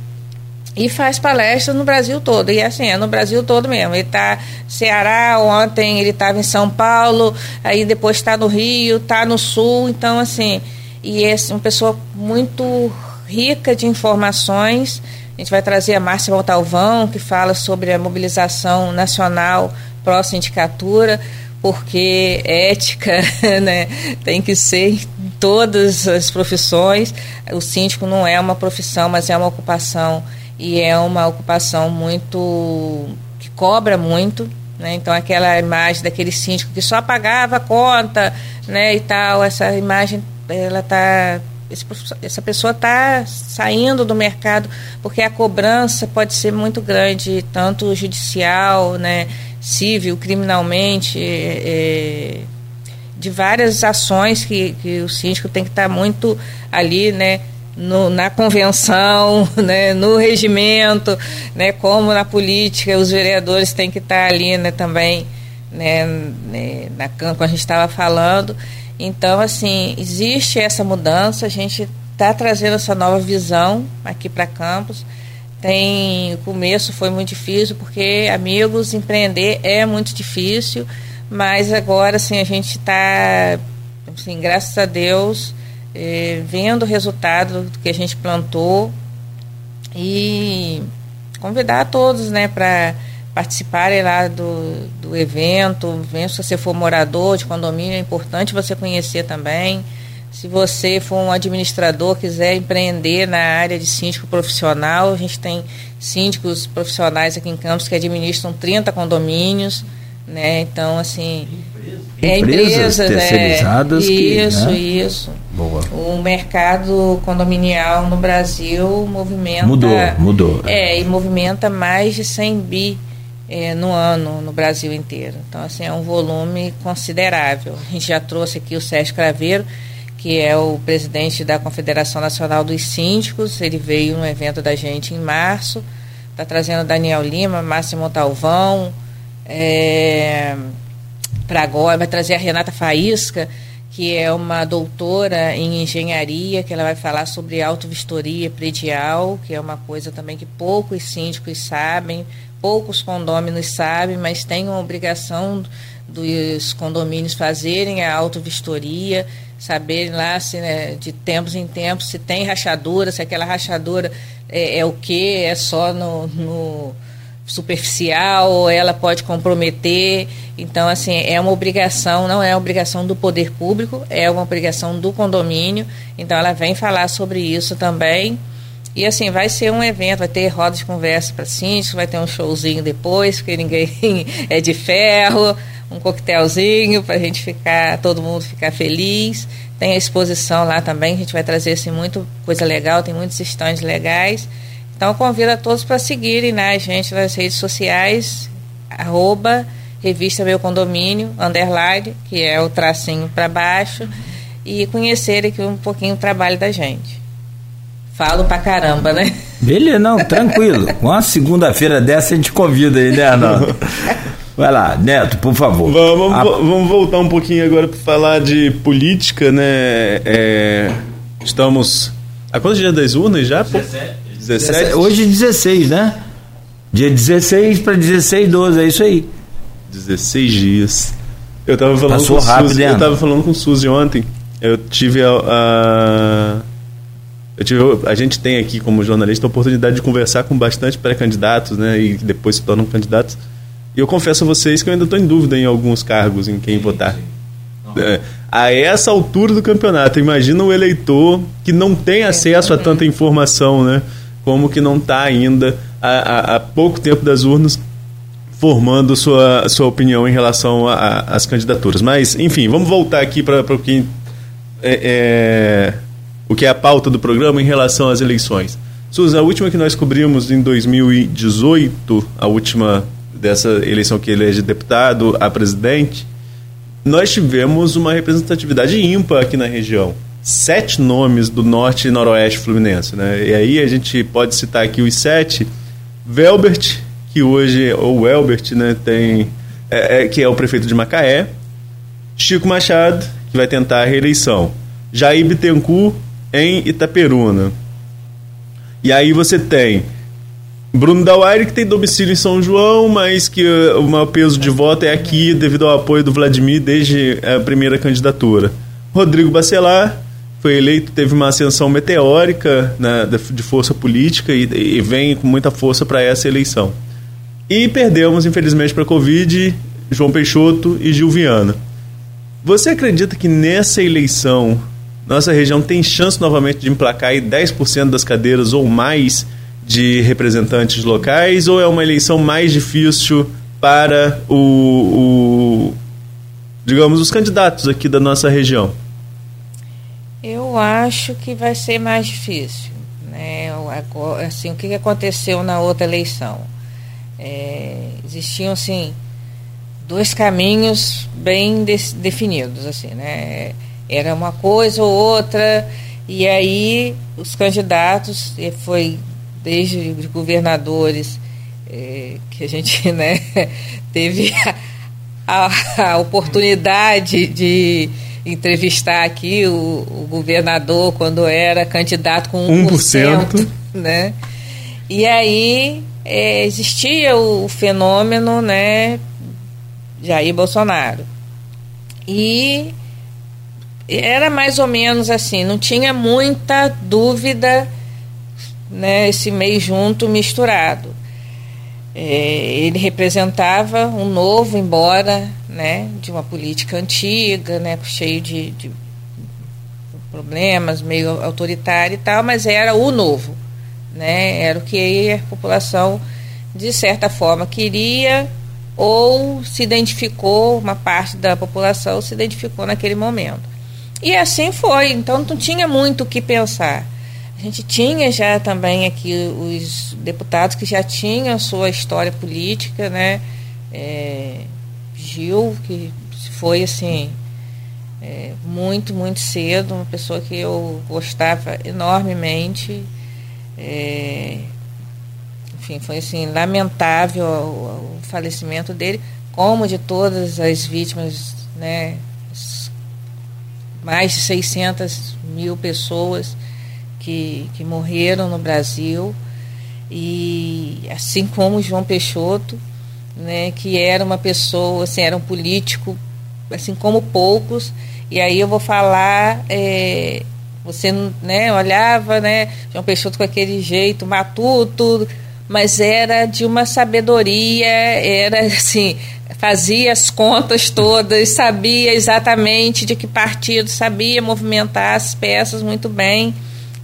e faz palestras no Brasil todo. E assim, é no Brasil todo mesmo. Ele está Ceará, ontem ele estava em São Paulo, aí depois está no Rio, está no Sul. Então, assim, e é assim, uma pessoa muito rica de informações. A gente vai trazer a Márcia Montalvão, que fala sobre a mobilização nacional pró-sindicatura, porque ética [LAUGHS] né, tem que ser em todas as profissões. O síndico não é uma profissão, mas é uma ocupação e é uma ocupação muito que cobra muito. Né? Então aquela imagem daquele síndico que só pagava a conta né, e tal, essa imagem ela está essa pessoa está saindo do mercado porque a cobrança pode ser muito grande, tanto judicial, né, civil, criminalmente, é, de várias ações que, que o síndico tem que estar muito ali, né, no, na convenção, [LAUGHS] né, no regimento, né, como na política, os vereadores têm que estar ali né, também, né, né, na, como a gente estava falando. Então, assim, existe essa mudança, a gente está trazendo essa nova visão aqui para Campos. Tem o começo foi muito difícil porque amigos empreender é muito difícil, mas agora assim a gente está assim, graças a Deus eh, vendo o resultado do que a gente plantou e convidar a todos, né, para participarem lá do, do evento. Venha se você for morador de condomínio, é importante você conhecer também. Se você for um administrador, quiser empreender na área de síndico profissional, a gente tem síndicos profissionais aqui em Campos que administram 30 condomínios, né? Então, assim, é empresas é, terceirizadas é, isso, que, né? isso. Boa. O mercado condominial no Brasil movimenta mudou, mudou. É, e movimenta mais de 100 bi é, no ano no Brasil inteiro. Então, assim, é um volume considerável. A gente já trouxe aqui o Sérgio Craveiro, que é o presidente da Confederação Nacional dos Síndicos. Ele veio no evento da gente em março. Está trazendo Daniel Lima, Márcio Montalvão. É, para agora, vai trazer a Renata Faísca, que é uma doutora em engenharia, que ela vai falar sobre autovistoria predial, que é uma coisa também que poucos síndicos sabem, poucos condôminos sabem, mas tem uma obrigação dos condomínios fazerem a autovistoria saberem lá se, né, de tempos em tempos se tem rachadura, se aquela rachadura é, é o que, é só no, no, superficial, ou ela pode comprometer. Então, assim, é uma obrigação, não é obrigação do poder público, é uma obrigação do condomínio. Então, ela vem falar sobre isso também. E assim, vai ser um evento, vai ter roda de conversa para síndicos, vai ter um showzinho depois, porque ninguém [LAUGHS] é de ferro um coquetelzinho para a gente ficar, todo mundo ficar feliz. Tem a exposição lá também, a gente vai trazer assim, muito coisa legal, tem muitos estandes legais. Então convido a todos para seguirem né, a gente nas redes sociais, arroba revista Meu Condomínio, underline, que é o tracinho para baixo, e conhecerem aqui um pouquinho o trabalho da gente. Falo pra caramba, né? Beleza, não, tranquilo. Com [LAUGHS] uma segunda-feira dessa a gente convida aí, né, Arnaldo? [LAUGHS] Vai lá, Neto, por favor. Vamos, a... vamos voltar um pouquinho agora para falar de política, né? É, estamos. A quantos dias das urnas já? 17. 17. Hoje 16, né? Dia 16 para 16, 12, é isso aí. 16 dias. Eu tava falando Passou com rápido, Suzy? Eu tava falando com o Suzy ontem. Eu tive a, a eu tive, a gente tem aqui como jornalista a oportunidade de conversar com bastante pré-candidatos, né, e depois se tornam candidatos. E eu confesso a vocês que eu ainda estou em dúvida em alguns cargos em quem votar. É, a essa altura do campeonato, imagina o eleitor que não tem acesso a tanta informação, né? Como que não está ainda há, há, pouco tempo das urnas formando sua, sua opinião em relação às candidaturas. Mas, enfim, vamos voltar aqui para o que é, é, o que é a pauta do programa em relação às eleições. Suzy, a última que nós cobrimos em 2018, a última dessa eleição que elege deputado a presidente, nós tivemos uma representatividade ímpar aqui na região. Sete nomes do norte e noroeste fluminense. Né? E aí a gente pode citar aqui os sete. Velbert, que hoje, ou Welbert, né, tem, é, é, que é o prefeito de Macaé. Chico Machado, que vai tentar a reeleição. Jair Bittencourt, em Itaperuna. E aí você tem Bruno Dauaire, que tem domicílio em São João, mas que uh, o maior peso de voto é aqui devido ao apoio do Vladimir desde a primeira candidatura. Rodrigo Bacelar foi eleito, teve uma ascensão meteórica né, de força política e, e vem com muita força para essa eleição. E perdemos, infelizmente, para a Covid, João Peixoto e Gil Viana. Você acredita que nessa eleição nossa região tem chance novamente de emplacar 10% das cadeiras ou mais de representantes locais ou é uma eleição mais difícil para o, o digamos os candidatos aqui da nossa região? Eu acho que vai ser mais difícil, né? Assim, o que aconteceu na outra eleição? É, existiam assim dois caminhos bem definidos, assim, né? Era uma coisa ou outra e aí os candidatos foi desde os governadores, é, que a gente [LAUGHS] né, teve a, a, a, oportunidade de entrevistar aqui o, o, governador quando era candidato com 1%. 1%. Né? E aí é, existia o, o fenômeno né, Jair Bolsonaro. E era mais ou menos assim, não tinha muita dúvida né, esse meio junto misturado. É, ele representava um novo, embora né, de uma política antiga, né, cheio de, de problemas, meio autoritário e tal, mas era o novo. Né, era o que a população, de certa forma, queria ou se identificou, uma parte da população se identificou naquele momento. E assim foi, então não tinha muito o que pensar. A gente tinha já também aqui os deputados que já tinham sua história política, né? É, Gil, que foi assim, é, muito, muito cedo, uma pessoa que eu gostava enormemente. É, enfim, foi assim, lamentável o, o, falecimento dele, como de todas as vítimas, né? Mais de 600 mil pessoas que, que morreram no Brasil, e assim como João Peixoto, né, que era uma pessoa, assim, era um político, assim como poucos, e aí eu vou falar, é, você né, olhava, né, João Peixoto com aquele jeito matuto, mas era de uma sabedoria, era assim, fazia as contas todas, sabia exatamente de que partido, sabia movimentar as peças muito bem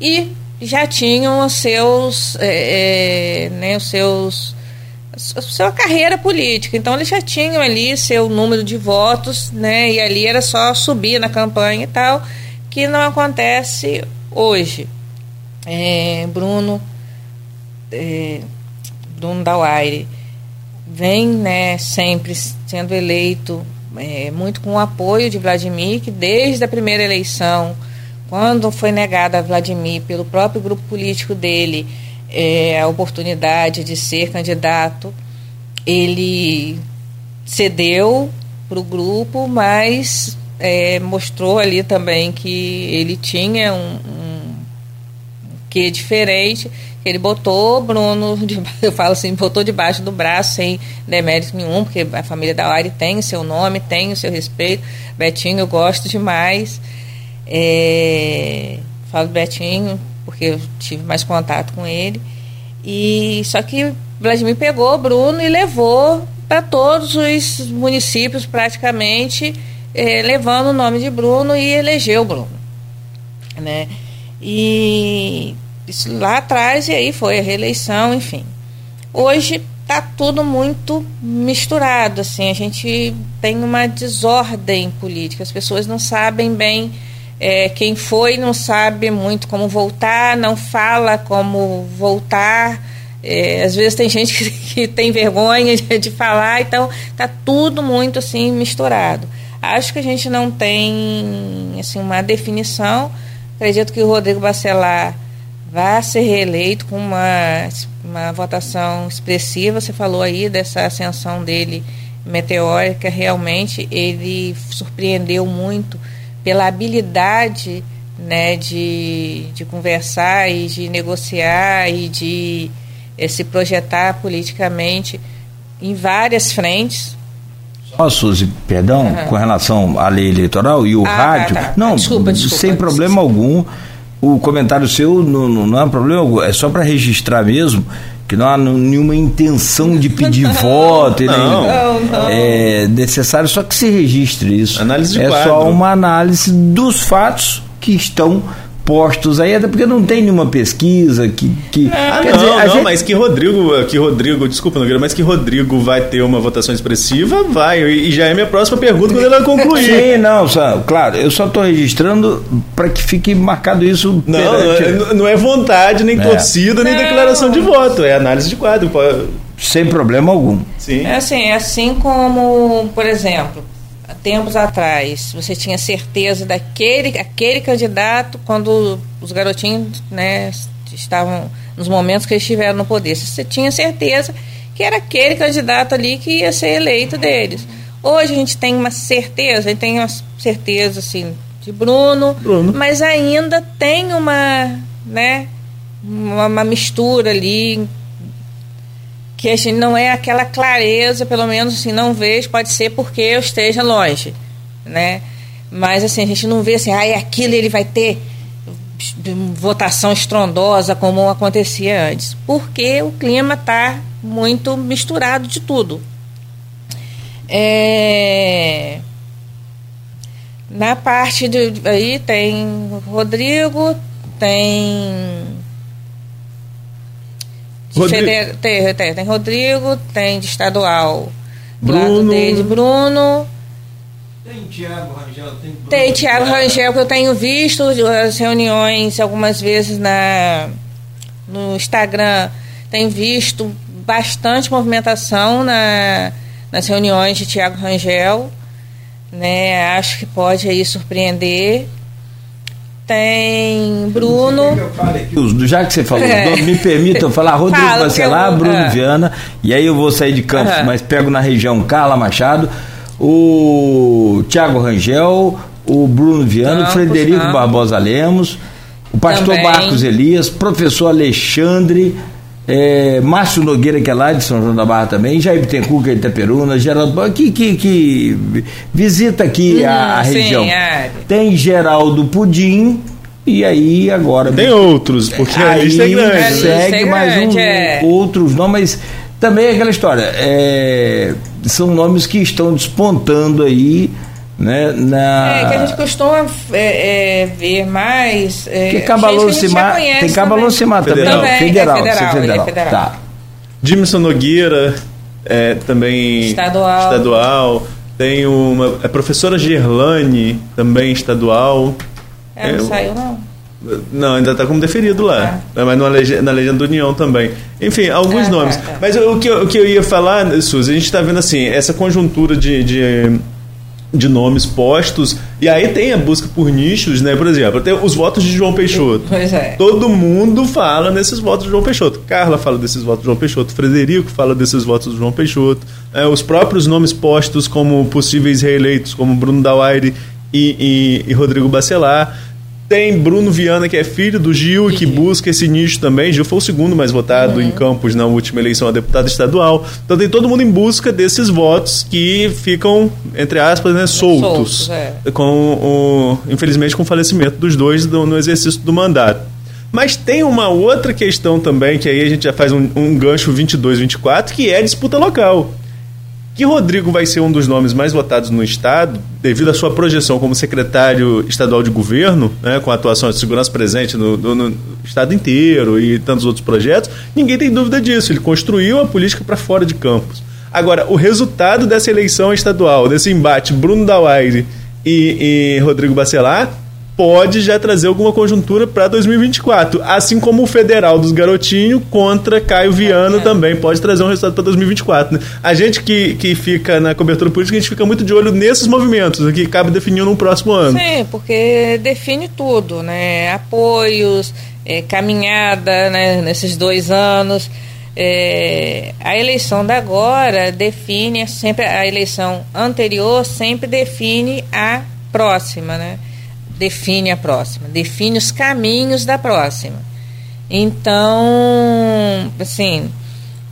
e já tinham os seus, é, é, né, os seus a sua carreira política. Então eles já tinham ali seu número de votos, né? E ali era só subir na campanha e tal, que não acontece hoje. É, Bruno, é, Bruno Dauaire vem, né, sempre sendo eleito é, muito com o apoio de Vladimir, que desde a primeira eleição quando foi negada a Vladimir pelo próprio grupo político dele, é, a oportunidade de ser candidato, ele cedeu para o grupo, mas é, mostrou ali também que ele tinha um, um que diferente. Ele botou Bruno, [LAUGHS] de, eu falo assim, botou debaixo do braço sem demérito nenhum, porque a família da Ari tem o seu nome, tem o seu respeito. Betinho eu gosto demais. É, falo do Betinho porque eu tive mais contato com ele. E só que Vladimir pegou Bruno e levou para todos os municípios praticamente, eh, levando o nome de Bruno e elegeu Bruno, né? E isso lá atrás e aí foi a reeleição, enfim. Hoje está tudo muito misturado, assim, a gente tem uma desordem política, as pessoas não sabem bem é, quem foi não sabe muito como voltar, não fala como voltar. É, às vezes tem gente que, [LAUGHS] que tem vergonha de, de, falar, então tá tudo muito assim misturado. Acho que a gente não tem assim uma definição. Acredito que o Rodrigo Bacelar vai ser reeleito com uma, uma votação expressiva. Você falou aí dessa ascensão dele meteórica, realmente ele surpreendeu muito pela habilidade né, de, de conversar e de negociar e de eh, se projetar politicamente em várias frentes. Só, Suzy, perdão, uhum. com relação à lei eleitoral e o ah, tá, rádio. Tá, tá. Não, desculpa, desculpa, sem problema algum. O comentário seu não, não, não é problema, é só para registrar mesmo que não há nenhuma intenção de pedir [LAUGHS] não, voto, não, não, é necessário só que se registre isso. Análise de é quadro. só uma análise dos fatos que estão postos aí, até porque não tem nenhuma pesquisa que. que ah, não, dizer, não, gente... mas que Rodrigo, que Rodrigo, desculpa, Nogueira, mas que Rodrigo vai ter uma votação expressiva, vai. E já é minha próxima pergunta quando ela concluir. Sim, não, só, claro, eu só estou registrando para que fique marcado isso. Não, não, é, não é vontade, nem é. torcida, nem declaração de voto, é análise de quadro. Sem problema algum. Sim. É assim, é assim como, por exemplo, tempos atrás, você tinha certeza daquele aquele candidato quando os garotinhos né, estavam nos momentos que eles estiveram no poder. Você tinha certeza que era aquele candidato ali que ia ser eleito deles. Hoje a gente tem uma certeza, a gente tem uma certeza assim de Bruno, Bruno. mas ainda tem uma, né, uma, uma mistura ali que a gente não é aquela clareza, pelo menos assim, não vejo, pode ser porque eu esteja longe, né? Mas assim, a gente não vê assim, ah, é aquilo ele vai ter votação estrondosa como acontecia antes, porque o clima está muito misturado de tudo. É... Na parte de aí tem Rodrigo, tem Rodrigo. tem, tem, tem Rodrigo, tem de estadual. Bruno. Tem Bruno. Tem Tiago Rangel, tem Bruno. Tem Tiago Rangel, que eu tenho visto as reuniões algumas vezes na, no Instagram. Tem visto bastante movimentação na, nas reuniões de Tiago Rangel. Né? Acho que pode aí surpreender tem Bruno. Já que você falou, é. me permita eu falar Rodrigo Fala, Bacelar, eu... Bruno é. Viana, e aí eu vou sair de Campos, uhum. mas pego na região Carla Machado, o Tiago Rangel, o Bruno Viana, Campos, o Frederico Campos. Barbosa Lemos, o pastor Também. Marcos Elias, professor Alexandre, é, Márcio Nogueira, que é lá de São João da Barra também, Jair Bittencourt, que é de Itaperuna, Geraldo que, que, que visita aqui a, a uhum, região. Sim, é. Tem Geraldo Pudim, e aí agora. Tem outros, porque aí a lista é grande. Segue é mais um, é. outros nomes, mas também é aquela história. É, são nomes que estão despontando aí né, na... É, que a gente costuma é, é, ver mais. É, que Cabalocimar. Tem Cabalocimar também. Federal. Também, federal, é federal, federal. É federal. Tá. Jimson Nogueira, é, também estadual. estadual. Tem uma. A professora Gerlane, também estadual. É, não saiu, não. Não, ainda está como deferido lá. Ah. Mas na legenda, na legenda do União também. Enfim, alguns ah, nomes. Tá, tá. Mas o que, eu, o que eu ia falar, Suzy, a gente está vendo assim, essa conjuntura de, de de nomes postos. E aí tem a busca por nichos, né? Por exemplo, tem os votos de João Peixoto. Pois é. Todo mundo fala nesses votos de João Peixoto. Carla fala desses votos de João Peixoto. Frederico fala desses votos de João Peixoto. É, os próprios nomes postos como possíveis reeleitos, como Bruno Dauaire e, e, e Rodrigo Bacelar. Tem Bruno Viana, que é filho do Gil e que busca esse nicho também. Gil foi o segundo mais votado uhum. em Campos na última eleição a deputado estadual. Então tem todo mundo em busca desses votos que ficam, entre aspas, né, soltos. soltos é. com o, infelizmente com o falecimento dos dois do, no exercício do mandato. Mas tem uma outra questão também, que aí a gente já faz um, um gancho 22-24, que é a disputa local que Rodrigo vai ser um dos nomes mais votados no Estado, devido à sua projeção como secretário estadual de governo, né, com a atuação de segurança presente no, no, no Estado inteiro e tantos outros projetos, ninguém tem dúvida disso. Ele construiu a política para fora de campos. Agora, o resultado dessa eleição estadual, desse embate Bruno Dauaire e, e Rodrigo Bacelar, pode já trazer alguma conjuntura para 2024. Assim como o federal dos garotinhos contra Caio Viano é. também pode trazer um resultado para 2024. Né? A gente que, que fica na cobertura política, a gente fica muito de olho nesses movimentos, né, que cabe definir no próximo ano. Sim, porque define tudo, né? Apoios, é, caminhada né, nesses dois anos. É, a eleição da agora define sempre a eleição anterior sempre define a próxima, né? Define a próxima, define os caminhos da próxima. Então, assim,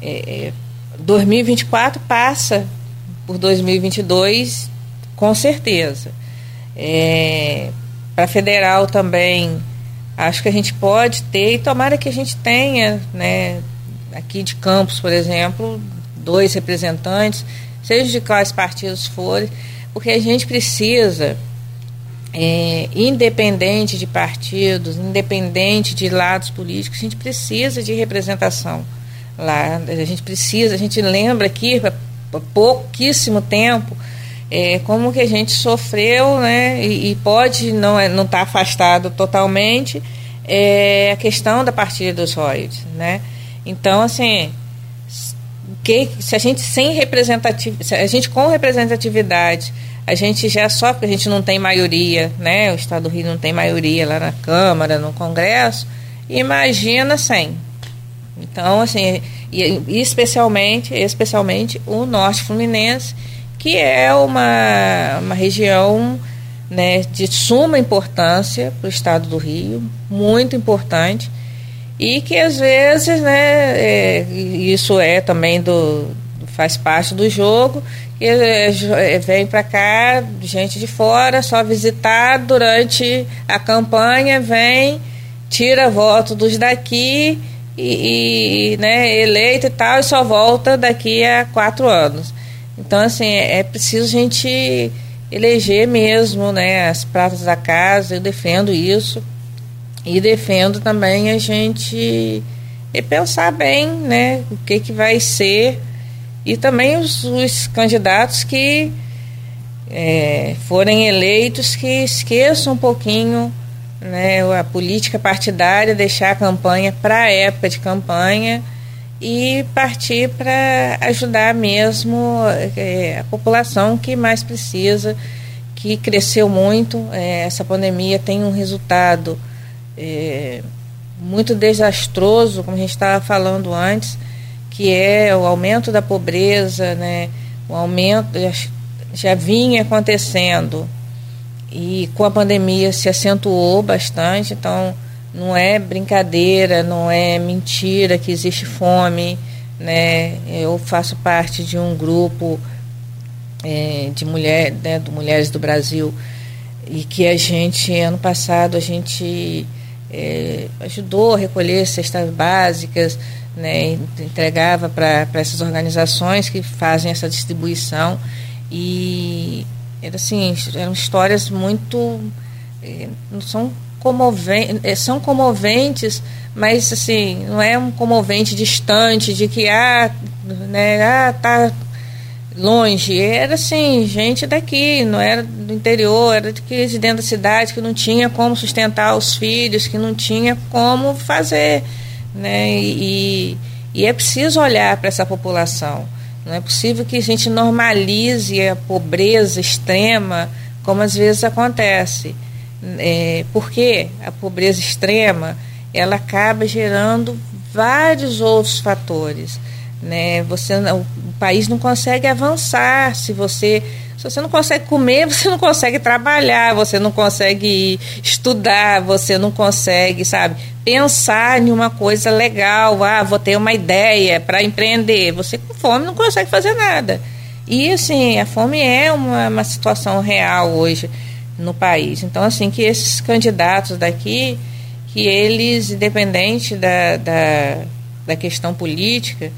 é, 2024 é, passa por 2022 com certeza. É, Para federal também, acho que a gente pode ter, e tomara que a gente tenha, né, aqui de Campos, por exemplo, dois representantes, seja de quais partidos forem, porque a gente precisa é, independente de partidos, independente de lados políticos, a gente precisa de representação lá. A gente precisa, a gente lembra aqui, há pouquíssimo tempo, é, como que a gente sofreu, né, e, e pode não é, não estar tá afastado totalmente, é, a questão da partilha dos royalties, né? Então, assim, que, se a gente sem representatividade, a gente com representatividade a gente já só porque a gente não tem maioria, né? O Estado do Rio não tem maioria lá na Câmara, no Congresso, imagina sem. Então, assim, e, especialmente, especialmente o Norte Fluminense, que é uma, uma região né, de suma importância para o Estado do Rio, muito importante, e que às vezes, né, é, isso é também do, faz parte do jogo, vem para cá gente de fora só visitar durante a campanha, vem, tira voto dos daqui e, e né, eleito e tal, e só volta daqui a quatro anos. Então, assim, é, é preciso a gente eleger mesmo né, as pratas da casa, eu defendo isso. E defendo também a gente pensar bem né, o que, que vai ser e também os, os candidatos que é, forem eleitos que esqueçam um pouquinho né, a política partidária, deixar a campanha para a época de campanha e partir para ajudar mesmo é, a população que mais precisa, que cresceu muito. É, essa pandemia tem um resultado é, muito desastroso, como a gente estava falando antes, que é o aumento da pobreza, né? o aumento já, já vinha acontecendo e com a pandemia se acentuou bastante, então não é brincadeira, não é mentira que existe fome, né? Eu faço parte de um grupo é, de mulher, né, de mulheres do Brasil e que a gente ano passado a gente é, ajudou a recolher cestas básicas, né, entregava para essas organizações que fazem essa distribuição. E era assim, eram histórias muito não são comoventes, eh, são comoventes, mas assim, não é um comovente distante de que ah, né, ah, tá longe, era assim, gente daqui, não era do interior, era de que de dentro da cidade que não tinha como sustentar os filhos, que não tinha como fazer né? E, e é preciso olhar para essa população. Não é possível que a gente normalize a pobreza extrema, como às vezes acontece. É, porque a pobreza extrema ela acaba gerando vários outros fatores. Né? Você, o país não consegue avançar se você se você não consegue comer, [LAUGHS] você não consegue trabalhar, você não consegue estudar, você não consegue, sabe, pensar em uma coisa legal. Ah, vou ter uma ideia para empreender. Você com fome não consegue fazer nada. E assim, a fome é uma, uma situação real hoje no país. Então, assim, que esses candidatos daqui, que eles, independente da, da, da questão política,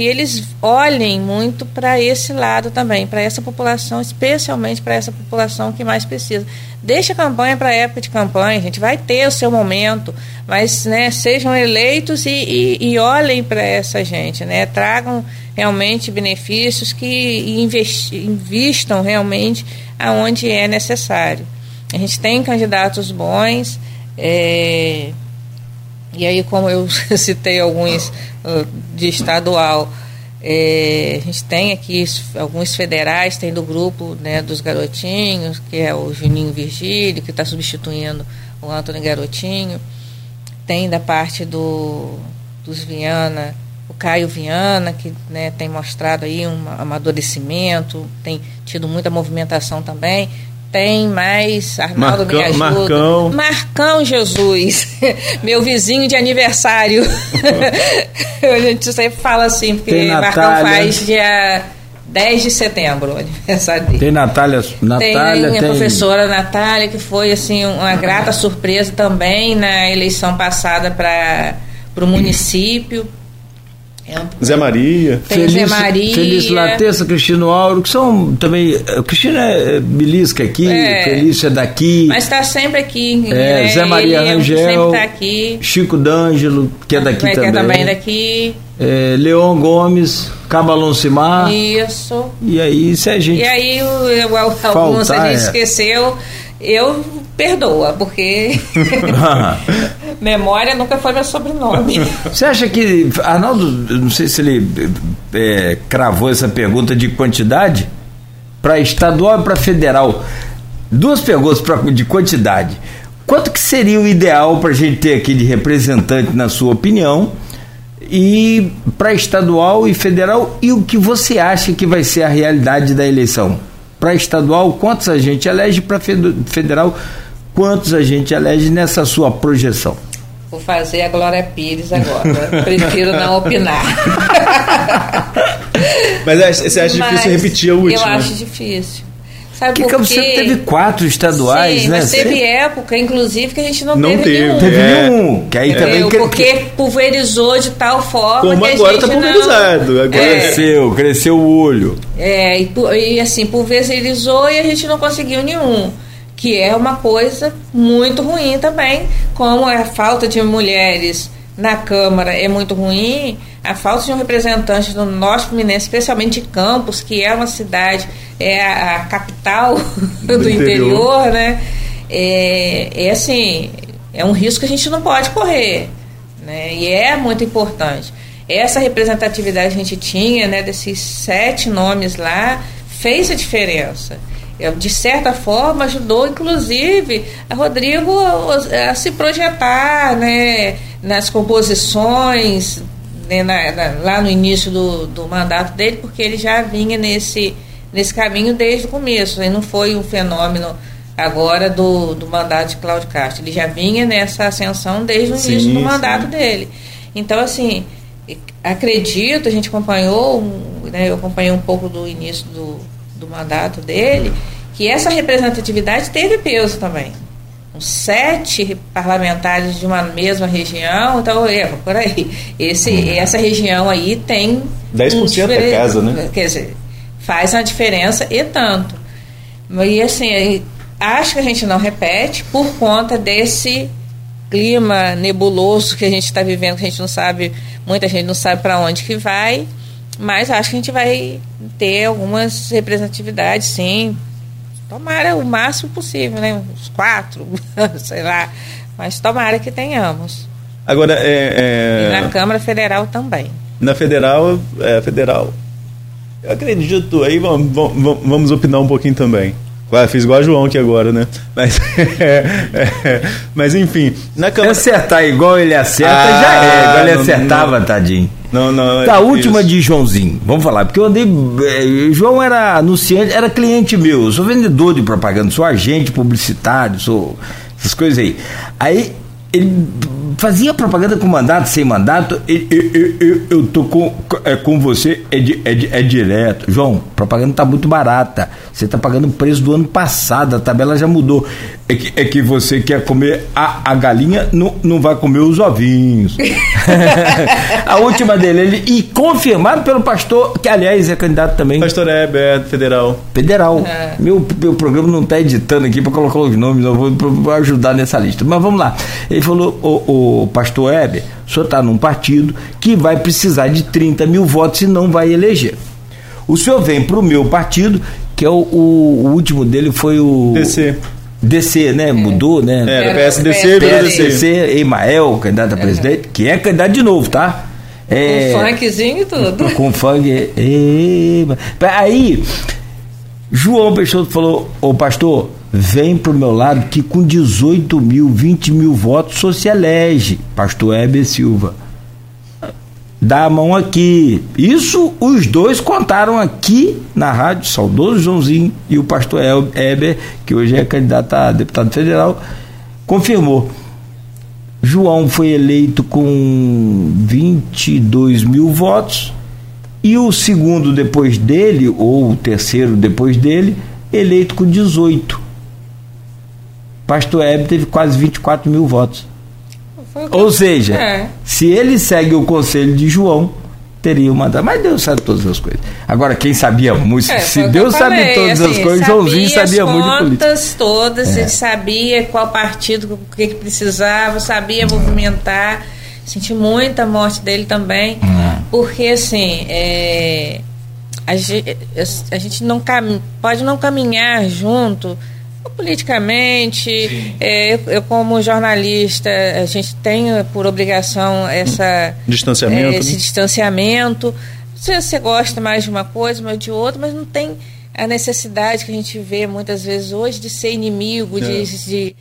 que eles olhem muito para esse lado também, para essa população, especialmente para essa população que mais precisa. Deixa a campanha para a época de campanha, a gente vai ter o seu momento, mas né, sejam eleitos e, e, e olhem para essa gente, né, tragam realmente benefícios que investam realmente aonde é necessário. A gente tem candidatos bons, é, e aí, como eu [LAUGHS] citei alguns uh, de estadual, é, a gente tem aqui alguns federais, tem do grupo né, dos garotinhos, que é o Juninho Virgílio, que está substituindo o Antônio Garotinho. Tem da parte do, dos Viana, o Caio Viana, que né, tem mostrado aí um amadurecimento, tem tido muita movimentação também. Tem mais, Arnaldo Marcão, me ajuda. Marcão. Marcão Jesus, [LAUGHS] meu vizinho de aniversário. [LAUGHS] a gente sempre fala assim, porque Marcão faz dia 10 de setembro, [LAUGHS] aniversário dele. Tem Natália, Natália tem a tem... professora Natália, que foi assim uma grata surpresa também na eleição passada para o município. É Zé Maria. Tem Feliz, Zé Maria. Feliz Latessa, Cristino Auro, que são também. Cristina é belisca aqui, é. Felícia é daqui. Mas está sempre aqui. É, né? Zé Maria Ele Rangel. Sempre tá aqui. Chico D'Angelo, que é daqui Vai também. também daqui. É, Leon Gomes, Cabalon Cimar. Isso. E aí, se a gente. E aí, o, o, alguns a gente é. esqueceu eu perdoa, porque [LAUGHS] [LAUGHS] memória nunca foi meu sobrenome. [LAUGHS] Você acha que Arnaldo, não sei se ele é, cravou essa pergunta de quantidade para estadual e para federal. Duas perguntas pra, de quantidade. Quanto que seria o ideal para a gente ter aqui de representante, na sua opinião? E para estadual e federal, e o que você acha que vai ser a realidade da eleição? para estadual, quantos a gente elege, para federal, quantos a gente elege nessa sua projeção? Vou fazer a Glória Pires agora. Prefiro não opinar. [LAUGHS] Mas é, você acha Mas difícil repetir a última? Eu acho difícil. Sabe que por quê? Você teve quatro estaduais, Sim, né? Mas teve época, inclusive, que a gente não, não teve, teve nenhum. Teve é. nenhum. Que aí também que, porque pulverizou de tal forma Como que agora está pulverizado. Não... Agora é. Cresceu, cresceu o olho. É, e, e assim, pulverizou e a gente não conseguiu nenhum que é uma coisa muito ruim também, como a falta de mulheres na Câmara é muito ruim, a falta de um representante do Norte Fluminense, especialmente de Campos, que é uma cidade, é a, a capital [LAUGHS] do, do interior. interior, né? É, é assim, é um risco que a gente não pode correr, né? E é muito importante. Essa representatividade que a gente tinha, né, desses sete nomes lá, fez a diferença de certa forma ajudou inclusive a Rodrigo a, se projetar né, nas composições né, na, na, lá no início do, do mandato dele, porque ele já vinha nesse, nesse caminho desde o começo. Ele não foi um fenômeno agora do, do mandato de Cláudio Castro. Ele já vinha nessa ascensão desde o sim, início do mandato sim. dele. Então, assim, acredito, a gente acompanhou, né, eu acompanhei um pouco do início do, do mandato dele, que essa representatividade teve peso também sete parlamentares de uma mesma região, então é, por aí. Esse, hum. Essa região aí tem. 10% um da casa, né? Quer dizer, faz uma diferença e tanto. E assim, acho que a gente não repete por conta desse clima nebuloso que a gente está vivendo, que a gente não sabe, muita gente não sabe para onde que vai, mas acho que a gente vai ter algumas representatividades, sim, Tomara o máximo possível, né? Uns quatro, [LAUGHS] sei lá. Mas tomara que tenhamos. Agora, é, é... E na Câmara Federal também. Na Federal, é, Federal. Eu acredito, aí vamos, vamos, vamos opinar um pouquinho também. Fiz igual a João aqui agora, né? Mas, [LAUGHS] é, é, mas enfim. Na Câmara... Acertar igual ele acerta ah, já é. Igual ele acertava, não, tadinho. Não, não. Tá, a última de Joãozinho. Vamos falar, porque eu andei. Eh, João era anunciante, era cliente meu. Eu sou vendedor de propaganda, sou agente publicitário, sou. essas coisas aí. Aí ele fazia propaganda com mandato, sem mandato, eu, eu, eu, eu tô com, é, com você, é, é, é direto. João, propaganda tá muito barata. Você tá pagando o preço do ano passado, a tabela já mudou. É que, é que você quer comer a, a galinha, não, não vai comer os ovinhos. [LAUGHS] a última dele, ele, e confirmado pelo pastor, que aliás é candidato também. Pastor Heber, federal. Federal. É. Meu, meu programa não tá editando aqui para colocar os nomes, eu vou, vou, ajudar nessa lista. Mas vamos lá. Ele falou, o, o pastor Heber, o senhor está num partido que vai precisar de 30 mil votos e não vai eleger. O senhor vem para o meu partido, que é o, o, o último dele foi o. DC. DC, né? É. Mudou, né? Era PSDC, PSDC, Emael, candidato a é. presidente, que é candidato de novo, tá? É, com funkzinho e tudo. Com funk. É, aí, João Peixoto falou: Ô pastor, vem pro meu lado que com 18 mil, 20 mil votos se elege. Pastor Heber Silva dá a mão aqui. Isso os dois contaram aqui na rádio, saudoso Joãozinho e o pastor Heber, que hoje é candidato a deputado federal, confirmou. João foi eleito com 22 mil votos e o segundo depois dele, ou o terceiro depois dele, eleito com 18. Pastor Heber teve quase 24 mil votos. Ou seja, é. se ele segue o conselho de João, teria uma. Mas Deus sabe todas as coisas. Agora, quem sabia muito, é, se Deus sabe todas assim, as coisas, Joãozinho sabia muito de política. todas, é. ele sabia qual partido, o que, que precisava, sabia movimentar. Senti muita morte dele também, uhum. porque assim, é, a, gente, a gente não pode não caminhar junto politicamente. É, eu, eu, como jornalista, a gente tem por obrigação essa distanciamento, é, esse né? distanciamento. Se você gosta mais de uma coisa, mais de outra, mas não tem a necessidade que a gente vê muitas vezes hoje de ser inimigo, é. de, de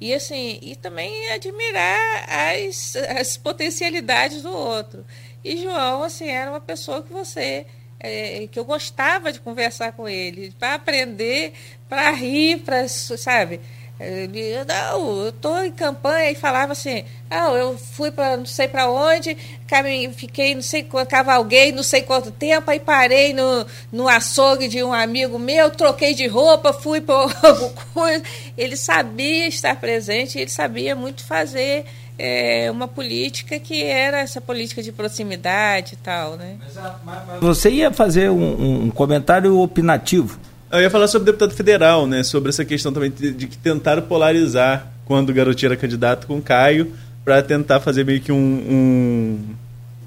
e assim e também admirar as, as potencialidades do outro. E João assim era uma pessoa que você é, que eu gostava de conversar com ele, para aprender, para rir, para, sabe? Ele, não, eu estou em campanha e falava assim, ah, eu fui para não sei para onde, fiquei não sei cavalguei não sei quanto tempo, aí parei no, no açougue de um amigo meu, troquei de roupa, fui para [LAUGHS] coisa. Ele sabia estar presente, ele sabia muito fazer é, uma política que era essa política de proximidade e tal, né? Você ia fazer um, um, comentário opinativo? Eu ia falar sobre o deputado federal, né? Sobre essa questão também de, de que tentaram polarizar quando o Garotinho era candidato com o Caio para tentar fazer meio que um, um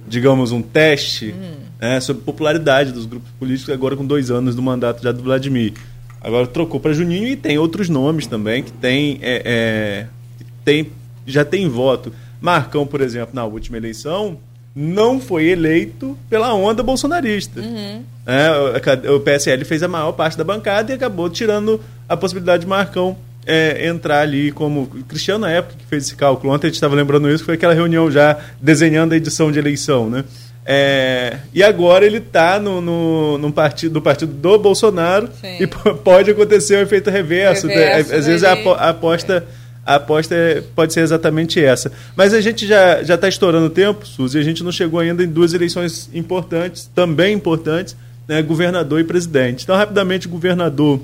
digamos, um teste hum. né, sobre popularidade dos grupos políticos agora com dois anos do mandato já do Vladimir. Agora trocou para Juninho e tem outros nomes também que tem, é, é, tem já tem voto. Marcão, por exemplo, na última eleição, não foi eleito pela onda bolsonarista. Uhum. É, o PSL fez a maior parte da bancada e acabou tirando a possibilidade de Marcão é, entrar ali como. Cristiano, na época, que fez esse cálculo. Ontem a gente estava lembrando isso, foi aquela reunião já desenhando a edição de eleição. Né? É, e agora ele está no, no, no, partido, do partido do Bolsonaro Sim. e pode acontecer um efeito reverso. Né? reverso Às vezes a aposta. É a aposta é, pode ser exatamente essa. Mas a gente já está estourando o tempo, Suzy, e a gente não chegou ainda em duas eleições importantes, também importantes, né, governador e presidente. Então, rapidamente, governador,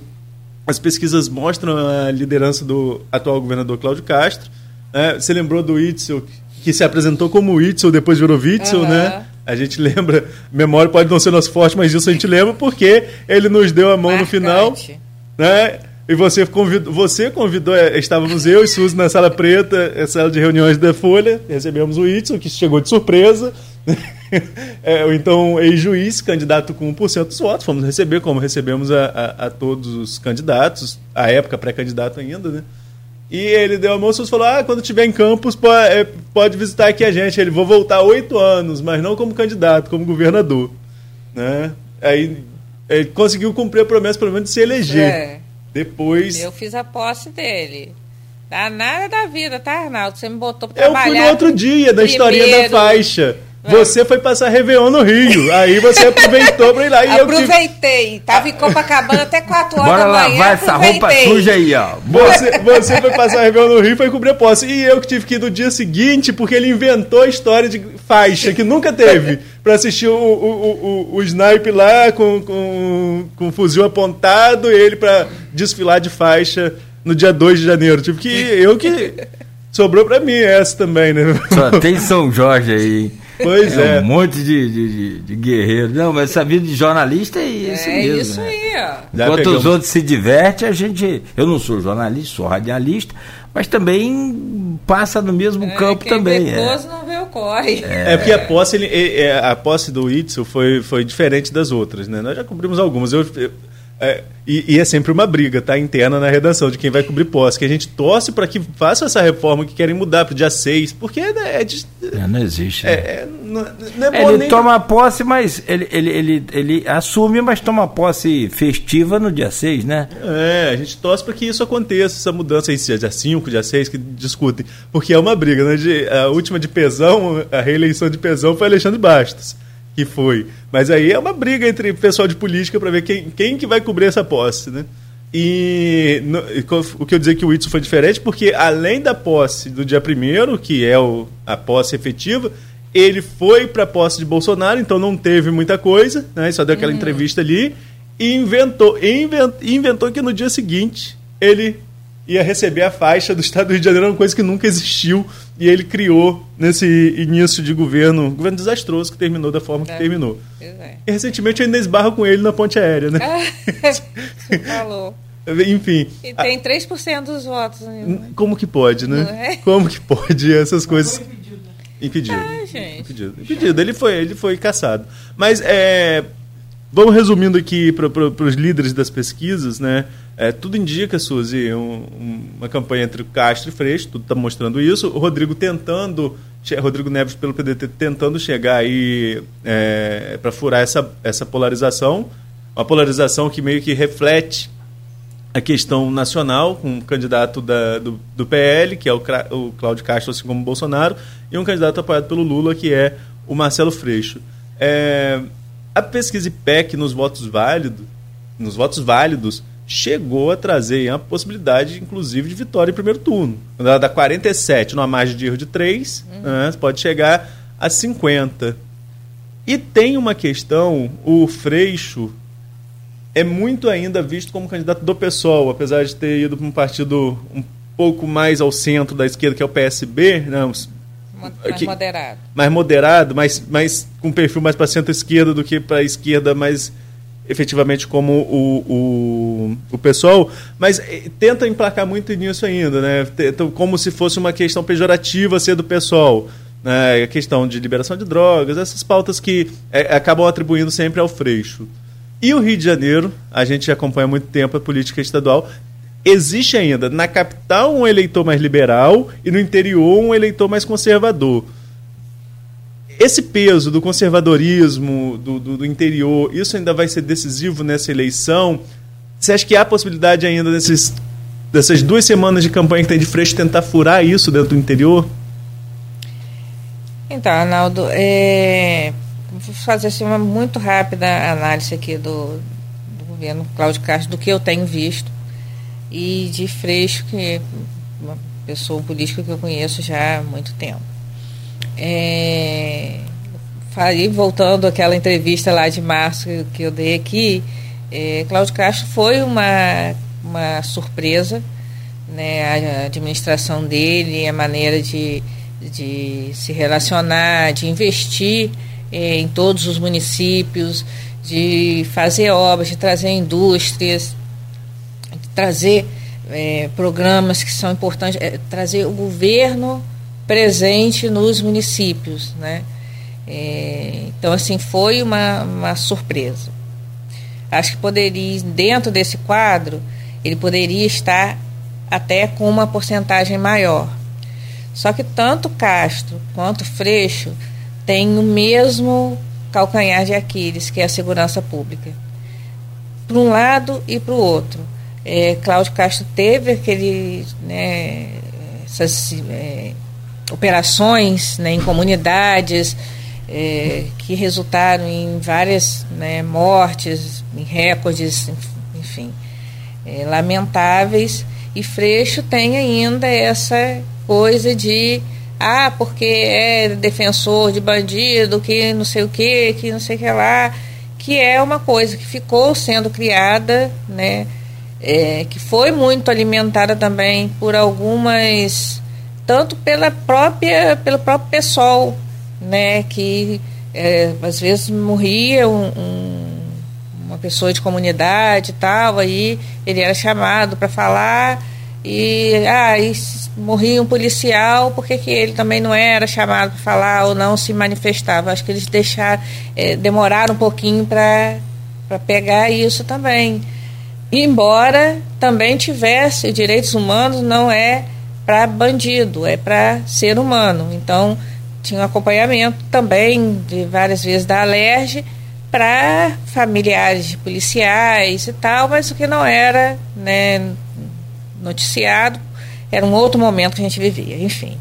as pesquisas mostram a liderança do atual governador Cláudio Castro. Né? Você lembrou do Itzel, que se apresentou como Itzel, depois virou Witzel, uhum. né? A gente lembra, memória pode não ser nosso forte, mas isso a gente lembra porque ele nos deu a mão Marcante. no final. Né? E você convidou, você convidou, é, estávamos eu e Suzy na sala preta, a sala de reuniões da Folha, recebemos o Itzel, que chegou de surpresa. [LAUGHS] é, então, ex-juiz, candidato com 1% dos votos, fomos receber, como recebemos a, a, a todos os candidatos, a época pré-candidato ainda, né? E ele deu a mão e falou: Ah, quando tiver em campus, pode, é, pode visitar aqui a gente. Ele vou voltar oito anos, mas não como candidato, como governador. Né? Aí ele conseguiu cumprir a promessa, pelo menos, de se eleger. É. Depois. Eu fiz a posse dele. Dá nada da vida, tá, Arnaldo? Você me botou pra trabalhar. Eu fui no outro dia, da historinha da faixa. Você foi passar Réveillon no Rio. Aí você aproveitou pra ir lá. E Aproveitei. Eu Tava em Copacabana até 4 horas Bora da manhã. Bora lavar essa roupa suja aí, ó. Você, você foi passar Réveillon no Rio e foi cobrir a posse. E eu que tive que ir no dia seguinte, porque ele inventou a história de faixa, que nunca teve. Pra assistir o, o, o, o snipe lá com, com, com fuzil apontado e ele pra desfilar de faixa no dia 2 de janeiro. Tive que eu que. Sobrou pra mim essa também, né? Só tem São Jorge aí. Pois é. é. Um monte de, de, de, guerreiro. Não, mas essa vida de jornalista é isso é mesmo. É isso né? aí, ó. Já Enquanto pegamos. os outros se divertem, a gente. Eu não sou jornalista, sou radialista, mas também passa no mesmo é, campo quem também. Vê é. não vê o corre. É, é porque a posse, ele, é, a posse do Itzel foi, foi diferente das outras, né? Nós já cobrimos algumas. Eu, eu é, e, e, é sempre uma briga, tá? Interna na redação de quem vai cobrir posse. Que a gente torce para que faça essa reforma que querem mudar para o dia 6, porque né, é, de, é, não existe. Né? É, não, não é ele nem... toma posse, mas ele, ele, ele, ele assume, mas toma posse festiva no dia 6, né? É, a gente torce para que isso aconteça, essa mudança aí, dia 5, dia 6, que discutem. Porque é uma briga, né? De, a última de pesão, a reeleição de pesão foi Alexandre Bastos que foi. Mas aí é uma briga entre pessoal de política para ver quem, quem que vai cobrir essa posse, né? E no, o que eu dizer que o Whitson foi diferente, porque além da posse do dia primeiro, que é o, a posse efetiva, ele foi para a posse de Bolsonaro, então não teve muita coisa, né? Só deu aquela uhum. entrevista ali e inventou, inventou, inventou que no dia seguinte ele ia receber a faixa do Estado do Rio de Janeiro, uma coisa que nunca existiu, e ele criou nesse início de governo, governo desastroso que terminou da forma que é. terminou. É. E recentemente eu ainda esbarro com ele na ponte aérea, né? Você falou. [LAUGHS] Enfim. E tem 3% dos votos. Né? Como que pode, né? É? Como que pode essas coisas... Impedido. Ah, gente. Impedido. Impedido. Ele foi, ele foi caçado. Mas é, Vamos resumindo aqui para os líderes das pesquisas, né? É, tudo indica, Suzy, um, uma campanha entre Castro e Freixo, tudo está mostrando isso. O Rodrigo tentando, Rodrigo Neves pelo PDT tentando chegar aí é, para furar essa, essa polarização, uma polarização que meio que reflete a questão nacional, com um candidato da, do, do PL, que é o, o Cláudio Castro, assim como o Bolsonaro, e um candidato apoiado pelo Lula, que é o Marcelo Freixo. É, a pesquisa IPEC nos votos válidos, nos votos válidos, chegou a trazer a possibilidade, inclusive, de vitória em primeiro turno. Quando ela dá 47 numa margem de erro de 3, uhum. né, pode chegar a 50. E tem uma questão, o Freixo é muito ainda visto como candidato do PSOL, apesar de ter ido para um partido um pouco mais ao centro da esquerda, que é o PSB, né, mais que, moderado. Mais moderado, mais, mais com perfil mais para centro-esquerda do que para a esquerda mais efetivamente como o, o, o pessoal, mas eh, tenta emplacar muito nisso ainda, né? Como se fosse uma questão pejorativa ser do pessoal. Né? A questão de liberação de drogas, essas pautas que é, acabam atribuindo sempre ao Freixo. E o Rio de Janeiro, a gente acompanha há muito tempo a política estadual, existe ainda na capital um eleitor mais liberal e no interior um eleitor mais conservador. Esse peso do conservadorismo, do, do, do interior, isso ainda vai ser decisivo nessa eleição? Você acha que há possibilidade ainda desses, dessas duas semanas de campanha que tem de frente tentar furar isso dentro do interior? Então, Arnaldo, é... vou fazer assim, uma muito rápida análise aqui do, do governo Cláudio Castro, do que eu tenho visto e de Freixo, que é uma pessoa política que eu conheço já há muito tempo. É, falei, voltando àquela entrevista lá de março que eu dei aqui, é, Cláudio Castro foi uma, uma surpresa, né, a administração dele, a maneira de, de se relacionar, de investir é, em todos os municípios, de fazer obras, de trazer indústrias, trazer é, programas que são importantes, é, trazer o governo presente nos municípios, né? É, então, assim, foi uma, uma surpresa. Acho que poderia, dentro desse quadro, ele poderia estar até com uma porcentagem maior. Só que tanto Castro quanto Freixo têm o mesmo calcanhar de Aquiles, que é a segurança pública. Para um lado e para o outro. É, Cláudio Castro teve aquele, né, essas é, operações né, em comunidades é, que resultaram em várias né, mortes, em recordes, enfim, é, lamentáveis. E Freixo tem ainda essa coisa de ah, porque é defensor de bandido, que não sei o que, que não sei o que lá, que é uma coisa que ficou sendo criada, né, é, que foi muito alimentada também por algumas, tanto pela própria, pelo próprio pessoal, né, que é, às vezes morria um, um, uma pessoa de comunidade e tal, aí ele era chamado para falar e, ah, e morria um policial, por que ele também não era chamado para falar ou não se manifestava? Acho que eles deixaram, é, demoraram um pouquinho para pegar isso também. Embora também tivesse direitos humanos, não é para bandido, é para ser humano. Então, tinha um acompanhamento também de várias vezes da Alerj para familiares de policiais e tal, mas o que não era né, noticiado era um outro momento que a gente vivia, enfim.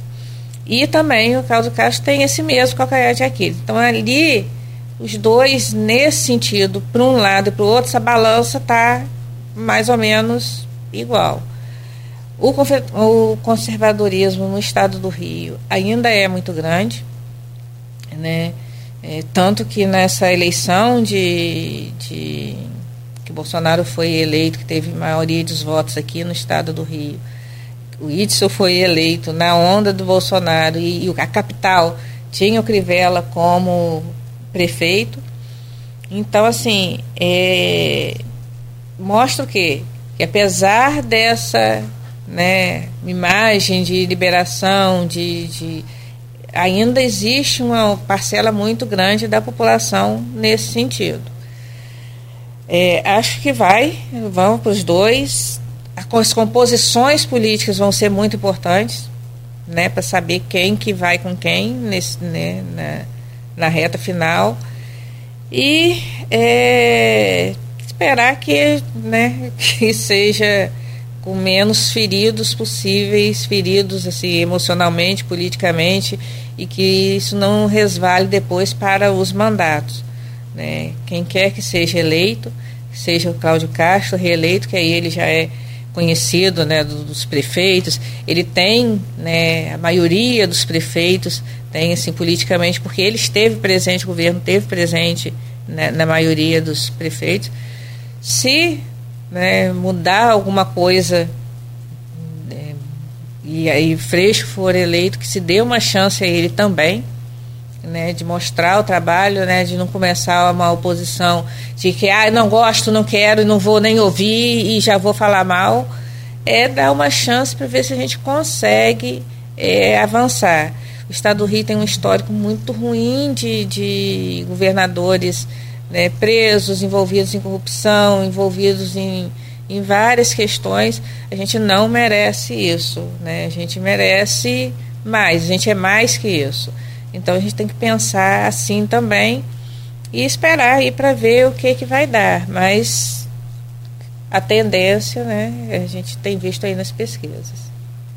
E também o Carlos Castro tem esse mesmo calcanhar de Aquiles. Então ali, os dois, nesse sentido, para um lado e para o outro, essa balança está mais ou menos igual. O, conservadorismo no estado do Rio ainda é muito grande, né? É, tanto que nessa eleição de, de que Bolsonaro foi eleito, que teve maioria dos votos aqui no estado do Rio, o Itzel foi eleito na onda do Bolsonaro e, e a capital tinha o Crivella como prefeito. Então, assim, é, mostra o quê? Que apesar dessa né, imagem de liberação, de, de, ainda existe uma parcela muito grande da população nesse sentido. É, acho que vai, vamos para os dois as composições políticas vão ser muito importantes, né, para saber quem que vai com quem nesse, né, na, na reta final e é, esperar que, né, [LAUGHS] que seja com menos feridos possíveis, feridos assim emocionalmente, politicamente e que isso não resvale depois para os mandatos, né? Quem quer que seja eleito, seja o Cláudio Castro reeleito, que aí ele já é conhecido né, dos prefeitos, ele tem, né, a maioria dos prefeitos tem, assim, politicamente, porque ele esteve presente, o governo esteve presente né, na maioria dos prefeitos. Se né, mudar alguma coisa né, e aí Freixo for eleito, que se dê uma chance a ele também, né, de mostrar o trabalho, né, de não começar uma oposição de que ah, não gosto, não quero, não vou nem ouvir e já vou falar mal, é dar uma chance para ver se a gente consegue é, avançar. O Estado do Rio tem um histórico muito ruim de, de governadores né, presos, envolvidos em corrupção, envolvidos em, em várias questões. A gente não merece isso. Né? A gente merece mais, a gente é mais que isso. Então a gente tem que pensar assim também e esperar aí para ver o que que vai dar. Mas a tendência, né, a gente tem visto aí nas pesquisas.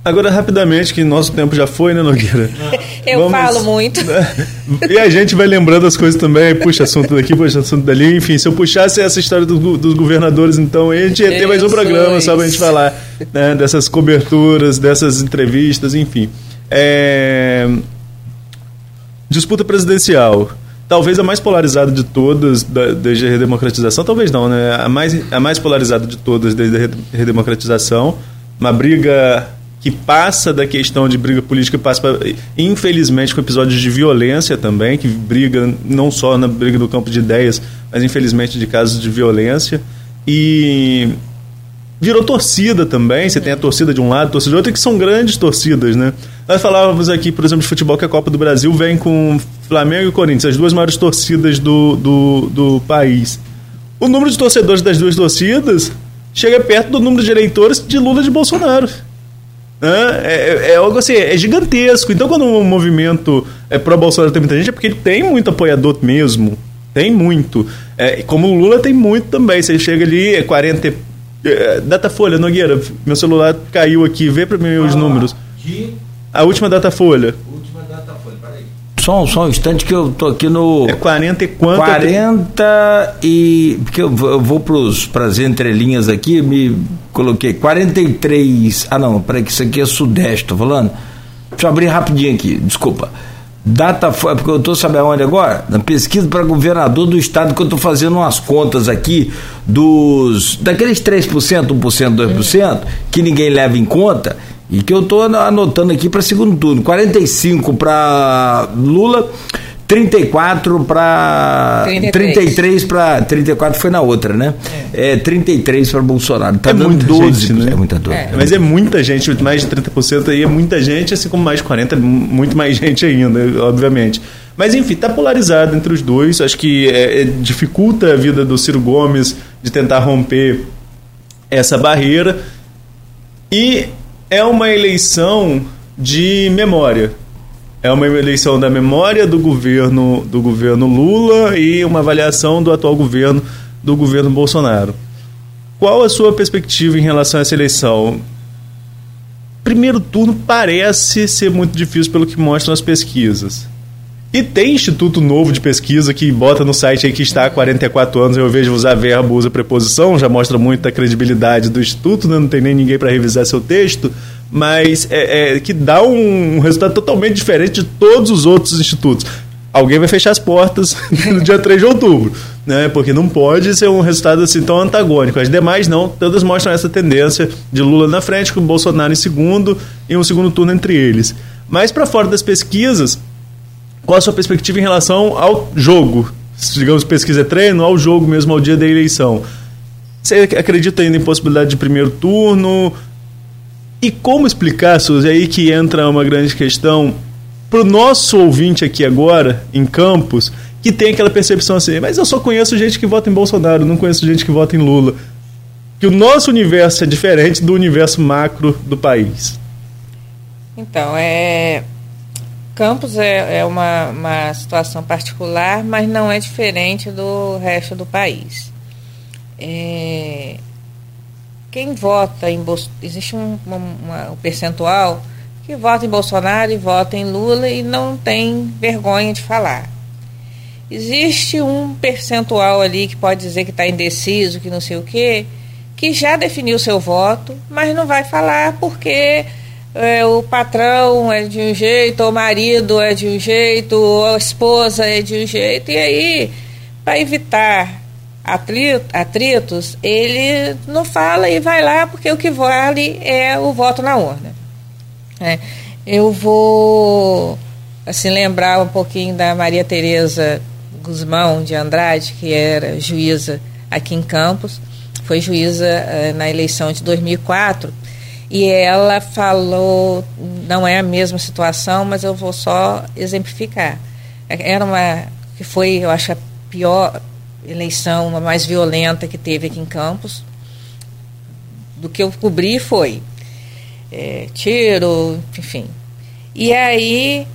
Agora, rapidamente, que nosso tempo já foi, né, Nogueira? [LAUGHS] Eu Vamos... falo muito. [LAUGHS] e a gente vai lembrando as coisas também, puxa assunto daqui, puxa assunto dali. Enfim, se eu puxasse essa história do, dos governadores, então, a gente ia ter mais um programa só para a gente falar né, dessas coberturas, dessas entrevistas, enfim. É... Disputa presidencial. Talvez a mais polarizada de todas da, desde a redemocratização, talvez não, né? A mais, a mais polarizada de todas desde a redemocratização. Uma briga que passa da questão de briga política, passa, pra, infelizmente, com episódios de violência também, que briga não só na briga do campo de ideias, mas infelizmente de casos de violência. E virou torcida também. Você tem a torcida de um lado, a torcida de outro, que são grandes torcidas, né? Nós falávamos aqui, por exemplo, de futebol, que a Copa do Brasil vem com Flamengo e Corinthians, as duas maiores torcidas do, do, do país. O número de torcedores das duas torcidas chega perto do número de eleitores de Lula e de Bolsonaro. É, é, algo assim, é gigantesco. Então, quando um movimento é pró-Bolsonaro tem muita gente, é porque ele tem muito apoiador mesmo. Tem muito. É, como o Lula tem muito também. Você chega ali, é 40. É, Datafolha, Nogueira, meu celular caiu aqui, vê para mim os números. A última Datafolha. Só, só um instante que eu tô aqui no. É 40 e quanto? 40 e. Porque eu, eu vou para as entrelinhas aqui, me coloquei 43. Ah, não, peraí, que isso aqui é Sudeste, tô falando. Deixa eu abrir rapidinho aqui, desculpa. Data foi, porque eu estou sabendo onde agora? Na pesquisa para governador do estado, que eu estou fazendo umas contas aqui dos. daqueles 3%, 1%, 2%, que ninguém leva em conta, e que eu estou anotando aqui para segundo turno. 45 para Lula, 34 para 33 para 34 foi na outra, né? É, é 33 para Bolsonaro. Tá é dando 12, gente, né? É muita dor. É. Mas é muita gente, mais de 30% aí é muita gente, assim como mais de 40, muito mais [LAUGHS] gente ainda, obviamente. Mas enfim, tá polarizado entre os dois. Acho que é, é, dificulta a vida do Ciro Gomes de tentar romper essa barreira. E é uma eleição de memória é uma eleição da memória do governo do governo Lula e uma avaliação do atual governo do governo Bolsonaro. Qual a sua perspectiva em relação a essa eleição? Primeiro turno parece ser muito difícil pelo que mostram as pesquisas. E tem instituto novo de pesquisa que bota no site aí que está há 44 anos, eu vejo usar verbo, usa preposição, já mostra muito a credibilidade do instituto, né? não tem nem ninguém para revisar seu texto, mas é, é, que dá um resultado totalmente diferente de todos os outros institutos. Alguém vai fechar as portas [LAUGHS] no dia 3 de outubro, né? porque não pode ser um resultado assim tão antagônico. As demais não, todas mostram essa tendência de Lula na frente, com Bolsonaro em segundo e um segundo turno entre eles. Mas para fora das pesquisas, qual a sua perspectiva em relação ao jogo? Digamos, pesquisa é treino, ao jogo mesmo, ao dia da eleição. Você acredita ainda em possibilidade de primeiro turno? E como explicar, Suzy, aí que entra uma grande questão para o nosso ouvinte aqui agora, em Campos, que tem aquela percepção assim, mas eu só conheço gente que vota em Bolsonaro, não conheço gente que vota em Lula. Que o nosso universo é diferente do universo macro do país. Então, é, Campos é, é uma, uma situação particular, mas não é diferente do resto do país. É, quem vota em Bolsonaro. Existe um, uma, um percentual que vota em Bolsonaro e vota em Lula e não tem vergonha de falar. Existe um percentual ali que pode dizer que está indeciso, que não sei o quê, que já definiu seu voto, mas não vai falar porque é, o patrão é de um jeito, o marido é de um jeito, a esposa é de um jeito, e aí, para evitar atrito, atritos, ele não fala e vai lá porque o que vale é o voto na urna. É, eu vou assim lembrar um pouquinho da Maria Tereza Guzmão de Andrade, que era juíza aqui em Campos, foi juíza uh, na eleição de 2004 e ela falou, não é a mesma situação, mas eu vou só exemplificar. Era uma que foi, eu acho, a pior eleição, a mais violenta que teve aqui em Campos. Do que eu cobri foi é, tiro, enfim. E aí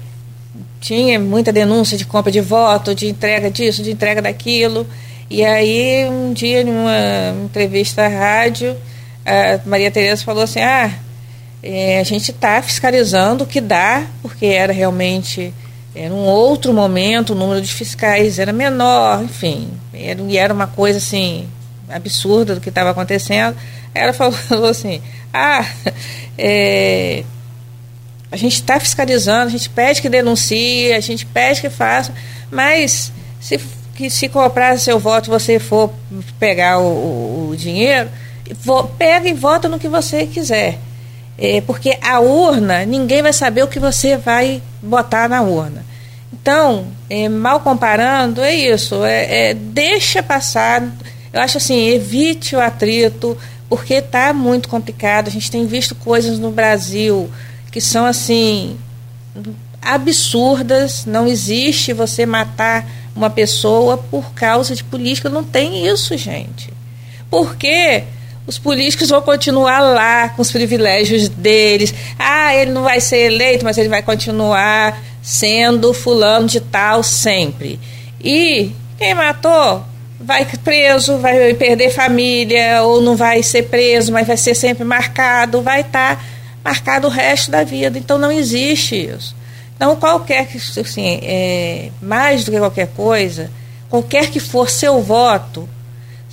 tinha muita denúncia de compra de voto, de entrega disso, de entrega daquilo. E aí, um dia, numa entrevista à rádio, a Maria Tereza falou assim: ah, é, a gente está fiscalizando o que dá, porque era realmente era um outro momento, o número de fiscais era menor, enfim, era, e era uma coisa assim absurda do que estava acontecendo. Ela [LAUGHS] falou assim: ah, é, a gente está fiscalizando, a gente pede que denuncie, a gente pede que faça, mas se, que, se comprar seu voto você for pegar o, o, o dinheiro pega e vota no que você quiser. É, porque a urna, ninguém vai saber o que você vai botar na urna. Então, é, mal comparando, é isso. É, é, deixa passar. Eu acho assim, evite o atrito, porque está muito complicado. A gente tem visto coisas no Brasil que são assim absurdas. Não existe você matar uma pessoa por causa de política. Não tem isso, gente. Porque os políticos vão continuar lá com os privilégios deles. Ah, ele não vai ser eleito, mas ele vai continuar sendo fulano de tal sempre. E quem matou vai preso, vai perder família, ou não vai ser preso, mas vai ser sempre marcado, vai estar tá marcado o resto da vida. Então não existe isso. Então, qualquer que, assim, é, mais do que qualquer coisa, qualquer que for seu voto,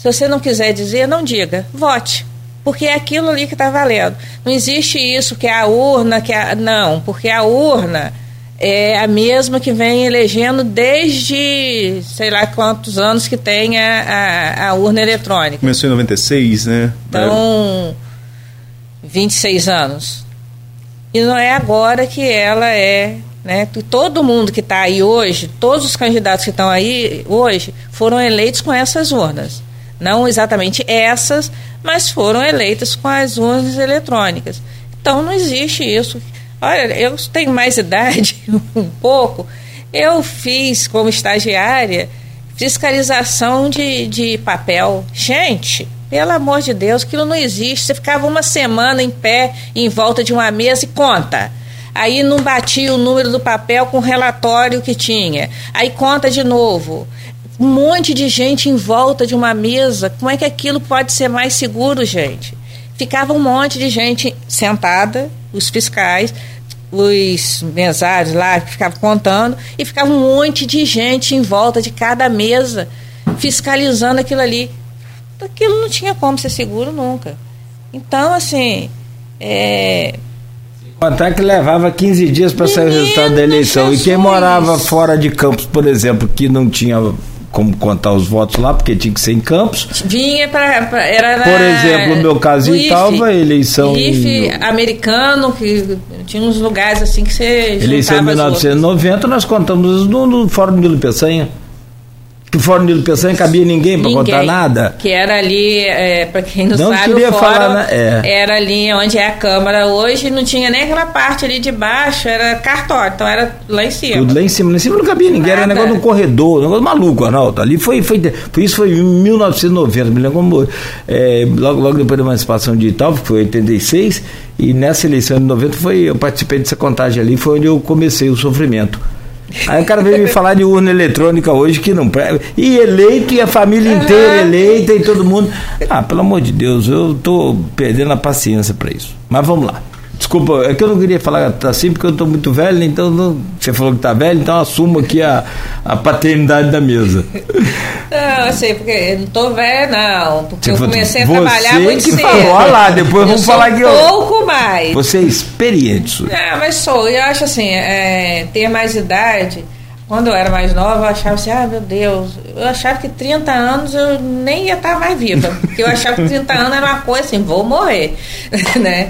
se você não quiser dizer, não diga, vote. Porque é aquilo ali que está valendo. Não existe isso que é a urna, que é a, não, porque a urna é a mesma que vem elegendo desde sei lá quantos anos que tem a, a, a urna eletrônica. Começou em 96, né? Então, 26 anos. E não é agora que ela é né? Todo mundo que está aí hoje, todos os candidatos que estão aí hoje, foram eleitos com essas urnas. Não exatamente essas, mas foram eleitas com as urnas eletrônicas. Então não existe isso. Olha, eu tenho mais idade, [LAUGHS] um pouco. Eu fiz como estagiária fiscalização de, de papel. Gente, pelo amor de Deus, aquilo não existe. Você ficava uma semana em pé, em volta de uma mesa e conta aí não batia o número do papel com o relatório que tinha, aí conta de novo. Um monte de gente em volta de uma mesa, como é que aquilo pode ser mais seguro, gente? Ficava um monte de gente sentada, os fiscais, os mesários lá que ficavam contando, e ficava um monte de gente em volta de cada mesa, fiscalizando aquilo ali. Aquilo não tinha como ser seguro nunca. Então, assim, é, Contar que levava 15 dias para sair o resultado da eleição. Jesus. E quem morava fora de Campos, por exemplo, que não tinha como contar os votos lá, porque tinha que ser em Campos. Vinha para. Era Por exemplo, no meu caso estava a eleição. IFE em, americano, que tinha uns lugares assim que você. Eleição em 1990, nós contamos no, no Fórum Nilo Peçanha que o Fórum Nilo Peçanha cabia ninguém para contar nada. Que era ali, é, para quem não, não sabe, o fórum falar, né? é. era ali onde é a Câmara hoje, não tinha nem aquela parte ali de baixo, era cartório, então era lá em cima. Tudo lá em cima, lá em cima não cabia ninguém, nada. era um negócio de um corredor, um negócio maluco, Arnaldo. Ali foi, foi, foi isso foi em 1990, me lembro como, é, logo, logo depois da emancipação digital, que foi 86, e nessa eleição de 90 foi, eu participei dessa contagem ali, foi onde eu comecei o sofrimento. Aí o cara veio me falar de urna eletrônica hoje que não E eleito, e a família inteira eleita, e todo mundo. Ah, pelo amor de Deus, eu tô perdendo a paciência para isso. Mas vamos lá. Desculpa, é que eu não queria falar assim porque eu estou muito velho, né? então não, você falou que está velho, então assumo aqui a, a paternidade da mesa. [LAUGHS] Não, sei, porque eu não estou velho, não. Porque você eu comecei a trabalhar muito cedo. Falou, olha lá, depois eu vamos falar que eu. pouco mais. Você é experiente. Não, mas sou. Eu acho assim, é, ter mais idade. Quando eu era mais nova, eu achava assim, ah, meu Deus, eu achava que 30 anos eu nem ia estar mais viva. Porque eu achava que 30 anos era uma coisa assim, vou morrer. [LAUGHS] né?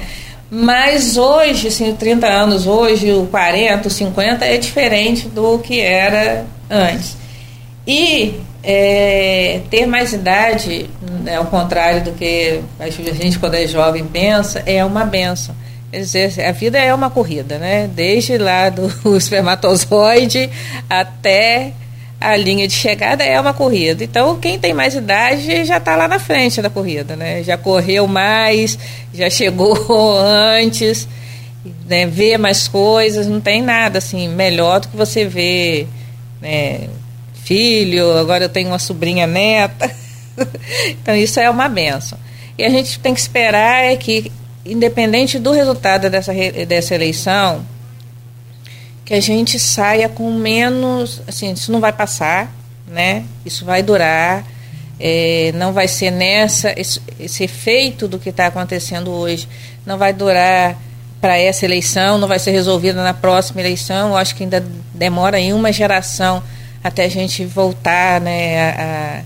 Mas hoje, assim, 30 anos hoje, o 40, o 50 é diferente do que era antes. E é, ter mais idade, né, ao contrário do que a gente, quando é jovem, pensa, é uma benção. Quer dizer, a vida é uma corrida, né? Desde lá do [LAUGHS] espermatozoide até a linha de chegada é uma corrida. Então, quem tem mais idade já está lá na frente da corrida, né? Já correu mais, já chegou [LAUGHS] antes, né? vê mais coisas, não tem nada assim melhor do que você ver né? filho, agora eu tenho uma sobrinha neta. [LAUGHS] então, isso é uma benção. E a gente tem que esperar é que, independente do resultado dessa, dessa eleição, que a gente saia com menos, assim, isso não vai passar, né? Isso vai durar, é, não vai ser nessa, esse, esse efeito do que está acontecendo hoje não vai durar para essa eleição, não vai ser resolvido na próxima eleição. Eu acho que ainda demora em uma geração até a gente voltar, né? A, a,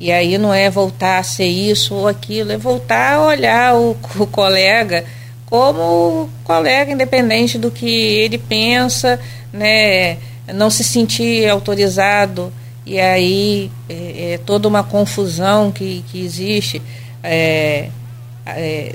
e aí não é voltar a ser isso ou aquilo, é voltar a olhar o, o colega como colega, independente do que ele pensa, né, não se sentir autorizado, e aí é, é toda uma confusão que, que existe. É, é,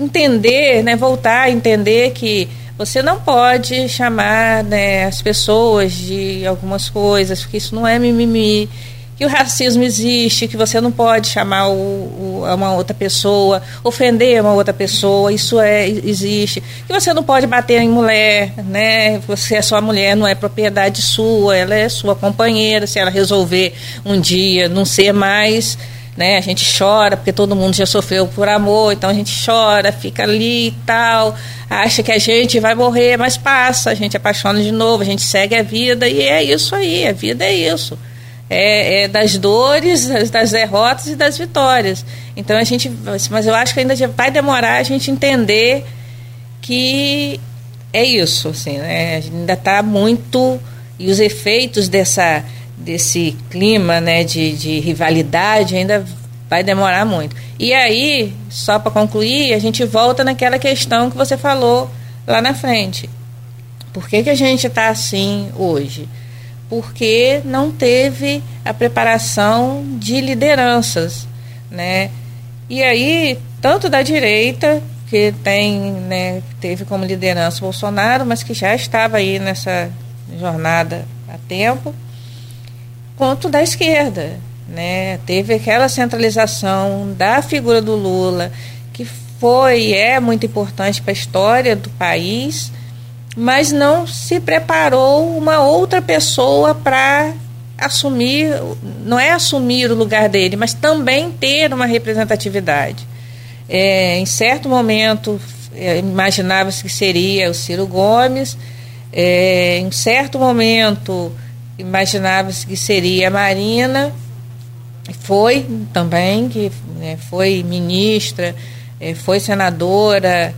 entender, né, voltar a entender que você não pode chamar né, as pessoas de algumas coisas, porque isso não é mimimi, que o racismo existe, que você não pode chamar o, o, uma outra pessoa, ofender uma outra pessoa, isso é, existe. Que você não pode bater em mulher, né? Você é sua mulher, não é propriedade sua, ela é sua companheira, se ela resolver um dia não ser mais. Né? A gente chora porque todo mundo já sofreu por amor, então a gente chora, fica ali e tal, acha que a gente vai morrer, mas passa, a gente apaixona de novo, a gente segue a vida e é isso aí, a vida é isso é, é, das dores, das, derrotas e das vitórias. Então a gente, mas eu acho que ainda vai demorar a gente entender que é isso, assim, né? ainda está muito e os efeitos dessa desse clima, né, de, de rivalidade ainda vai demorar muito. E aí, só para concluir, a gente volta naquela questão que você falou lá na frente. Por que, que a gente está assim hoje? Porque não teve a preparação de lideranças, né? E aí, tanto da direita, que tem, né, teve como liderança Bolsonaro, mas que já estava aí nessa jornada há tempo, quanto da esquerda, né? Teve aquela centralização da figura do Lula, que foi e é muito importante para a história do país, mas não se preparou uma outra pessoa para assumir, não é assumir o lugar dele, mas também ter uma representatividade. É, em certo momento, é, imaginava-se que seria o Ciro Gomes, é, em certo momento, imaginava-se que seria a Marina, foi também, que né, foi ministra, é, foi senadora,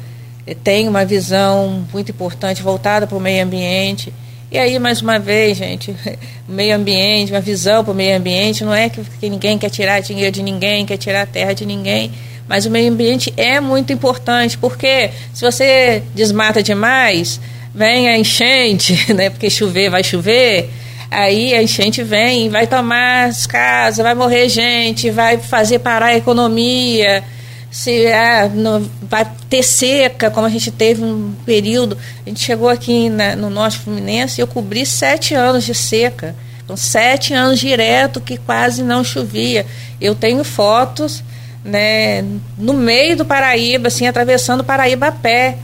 tem uma visão muito importante voltada para o meio ambiente. E aí, mais uma vez, gente, [LAUGHS] meio ambiente, uma visão para o meio ambiente, não é que, que ninguém quer tirar dinheiro de ninguém, quer tirar terra de ninguém, mas o meio ambiente é muito importante, porque se você desmata demais, vem a enchente, [LAUGHS] né? Porque chover vai chover, aí a enchente vem, vai tomar as casas, vai morrer gente, vai fazer parar a economia se é, no, vai ter seca, como a gente teve um período. A gente chegou aqui na, no Norte Fluminense e eu cobri sete anos de seca. Então, sete anos direto que quase não chovia. Eu tenho fotos né, no meio do Paraíba, assim, atravessando o Paraíba a pé.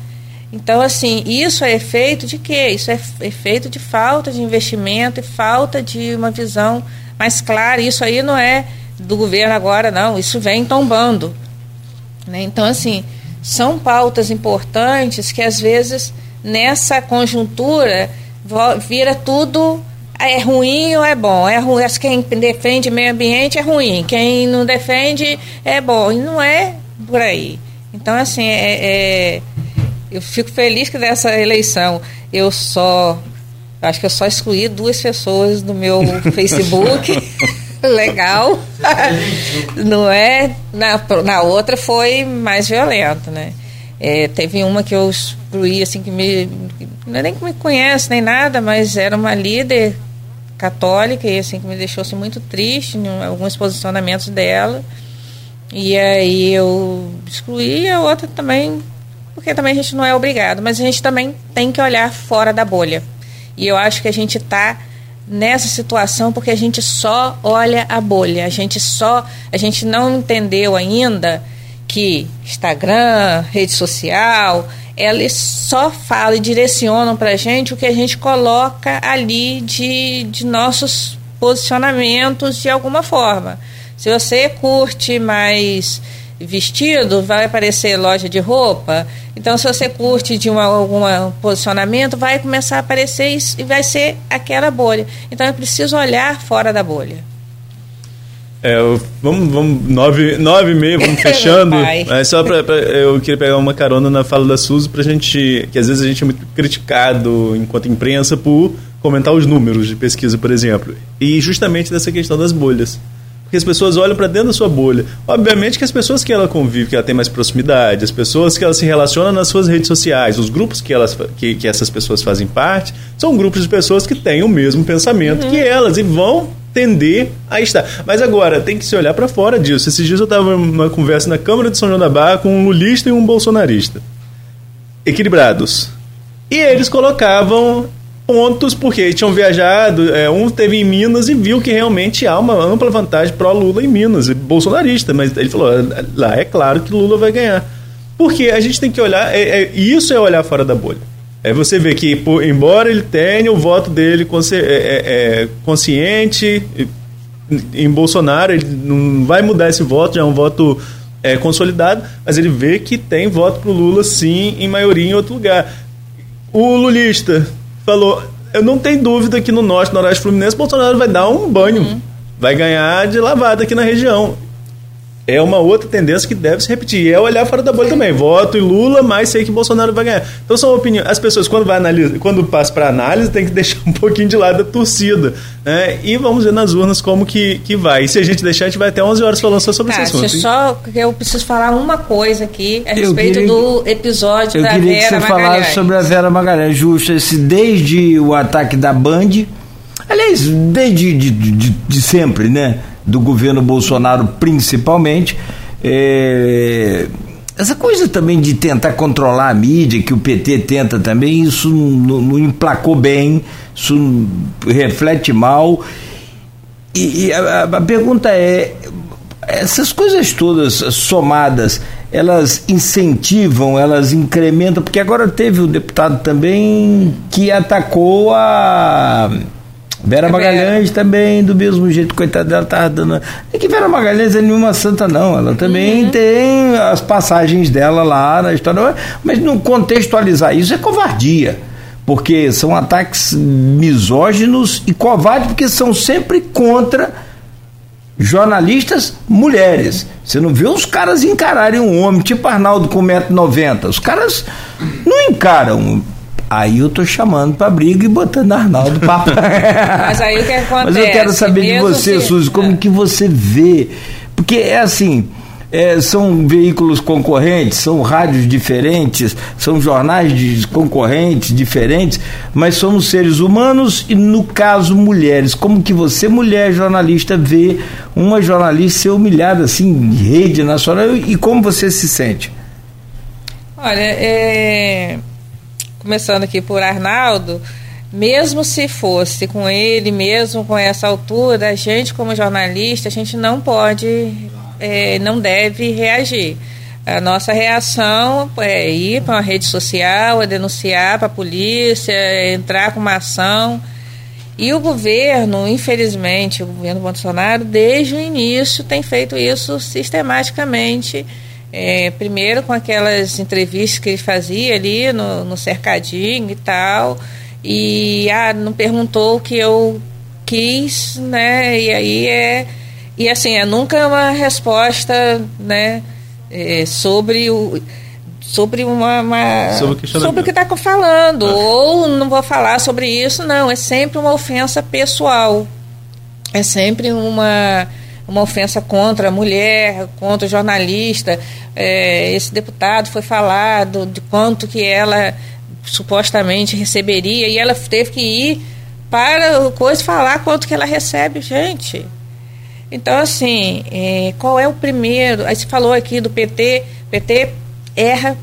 Então, assim, isso é efeito de quê? Isso é efeito de falta de investimento e falta de uma visão mais clara. Isso aí não é do governo agora, não. Isso vem tombando. Né? Então, assim, são pautas importantes que às vezes nessa conjuntura vira tudo é ruim ou é bom. É ruim, quem defende meio ambiente é ruim, quem não defende é bom. E não é por aí. Então, assim, é, é eu fico feliz que dessa eleição eu só. Acho que eu só excluí duas pessoas do meu [LAUGHS] Facebook. [LAUGHS] legal. [LAUGHS] não é? Na, na outra foi mais violento, né? É, teve uma que eu excluí, assim, que me. É nem que me conhece nem nada, mas era uma líder católica e assim que me deixou assim, muito triste em alguns posicionamentos dela. E aí eu excluí a outra também, porque também a gente não é obrigado, mas a gente também tem que olhar fora da bolha. E eu acho que a gente está nessa situação porque a gente só olha a bolha, a gente só, a gente não entendeu ainda que Instagram, rede social, eles só falam e direcionam para a gente o que a gente coloca ali de, de nossos posicionamentos de alguma forma. Se você curte mais vestido, vai aparecer loja de roupa. Então, se você curte de uma, algum posicionamento, vai começar a aparecer isso, e vai ser aquela bolha. Então, é preciso olhar fora da bolha. É, vamos, vamos, nove, nove e meia, vamos [LAUGHS] fechando. Mas só pra, pra, eu queria pegar uma carona na fala da Suzy pra gente, que às vezes a gente é muito criticado enquanto imprensa por comentar os números de pesquisa, por exemplo. E justamente dessa questão das bolhas que as pessoas olham para dentro da sua bolha. Obviamente que as pessoas que ela convive, que ela tem mais proximidade, as pessoas que ela se relaciona nas suas redes sociais, os grupos que, elas, que, que essas pessoas fazem parte, são grupos de pessoas que têm o mesmo pensamento uhum. que elas e vão tender a estar. Mas agora, tem que se olhar para fora disso. Esses dias eu estava numa conversa na Câmara de São João da Barra com um lulista e um bolsonarista. Equilibrados. E eles colocavam pontos, porque tinham viajado, é, um teve em Minas e viu que realmente há uma ampla vantagem pró-Lula em Minas, bolsonarista, mas ele falou, lá é claro que Lula vai ganhar. Porque a gente tem que olhar, é, é, isso é olhar fora da bolha. É você ver que, por, embora ele tenha o voto dele consci, é, é, é, consciente em Bolsonaro, ele não vai mudar esse voto, já é um voto é, consolidado, mas ele vê que tem voto pro Lula sim, em maioria em outro lugar. O lulista falou: eu não tenho dúvida que no norte, noroeste fluminense, Bolsonaro vai dar um banho. Uhum. Vai ganhar de lavada aqui na região é uma outra tendência que deve se repetir. É olhar fora da bolha também. Voto em Lula, mas sei que Bolsonaro vai ganhar. Então são opiniões. As pessoas, quando vai analisar, quando passa para análise, tem que [LAUGHS] deixar um pouquinho de lado a torcida. Né? E vamos ver nas urnas como que, que vai. E se a gente deixar, a gente vai até 11 horas falando só sobre tá, esse assunto. Só que eu preciso falar uma coisa aqui a respeito queria, do episódio da Vera Magalhães. Eu queria que você Magalhães. falasse sobre a Vera Magalhães, justo, esse desde o ataque da Band, aliás, desde de, de, de sempre, né? Do governo Bolsonaro principalmente é, essa coisa também de tentar controlar a mídia, que o PT tenta também, isso não, emplacou bem, isso reflete mal. E, e a, a pergunta é: essas coisas todas somadas, elas incentivam, elas incrementam, porque agora teve o deputado também que atacou a Vera Magalhães também, do mesmo jeito, coitada dela, tava dando. É que Vera Magalhães é nenhuma santa, não. Ela também uhum. tem as passagens dela lá na história. Mas não contextualizar isso é covardia. Porque são ataques misóginos e covardes, porque são sempre contra jornalistas mulheres. Você não vê os caras encararem um homem, tipo Arnaldo com 1,90m. Os caras não encaram Aí eu tô chamando pra briga e botando Arnaldo pra. [LAUGHS] Mas aí o que acontece? [LAUGHS] Mas eu quero saber de você, se... Suzy, como é. que você vê? Porque é assim. É, são veículos concorrentes, são rádios diferentes, são jornais de, concorrentes diferentes, mas somos seres humanos e no caso mulheres. Como que você, mulher jornalista, vê uma jornalista ser humilhada assim em rede nacional e como você se sente? Olha, é começando aqui por Arnaldo, mesmo se fosse com ele, mesmo com essa altura, a gente como jornalista, a gente não pode, é, não deve reagir. A nossa reação é ir para uma rede social, é denunciar para a polícia, é entrar com uma ação. E o governo, infelizmente, o governo Bolsonaro, desde o início, tem feito isso sistematicamente é, primeiro com aquelas entrevistas que ele fazia ali no, no cercadinho e tal. E ah, não perguntou o que eu quis, né? E aí é. E assim, é nunca uma resposta, né? É, sobre o sobre uma, uma sobre, sobre, o que está falando ah. ou não vou falar sobre isso não é sempre uma ofensa pessoal é sempre uma uma ofensa contra a mulher, contra o jornalista. É, esse deputado foi falado de quanto que ela supostamente receberia e ela teve que ir para o coisa falar quanto que ela recebe, gente. Então, assim, é, qual é o primeiro? Aí você falou aqui do PT, PT erra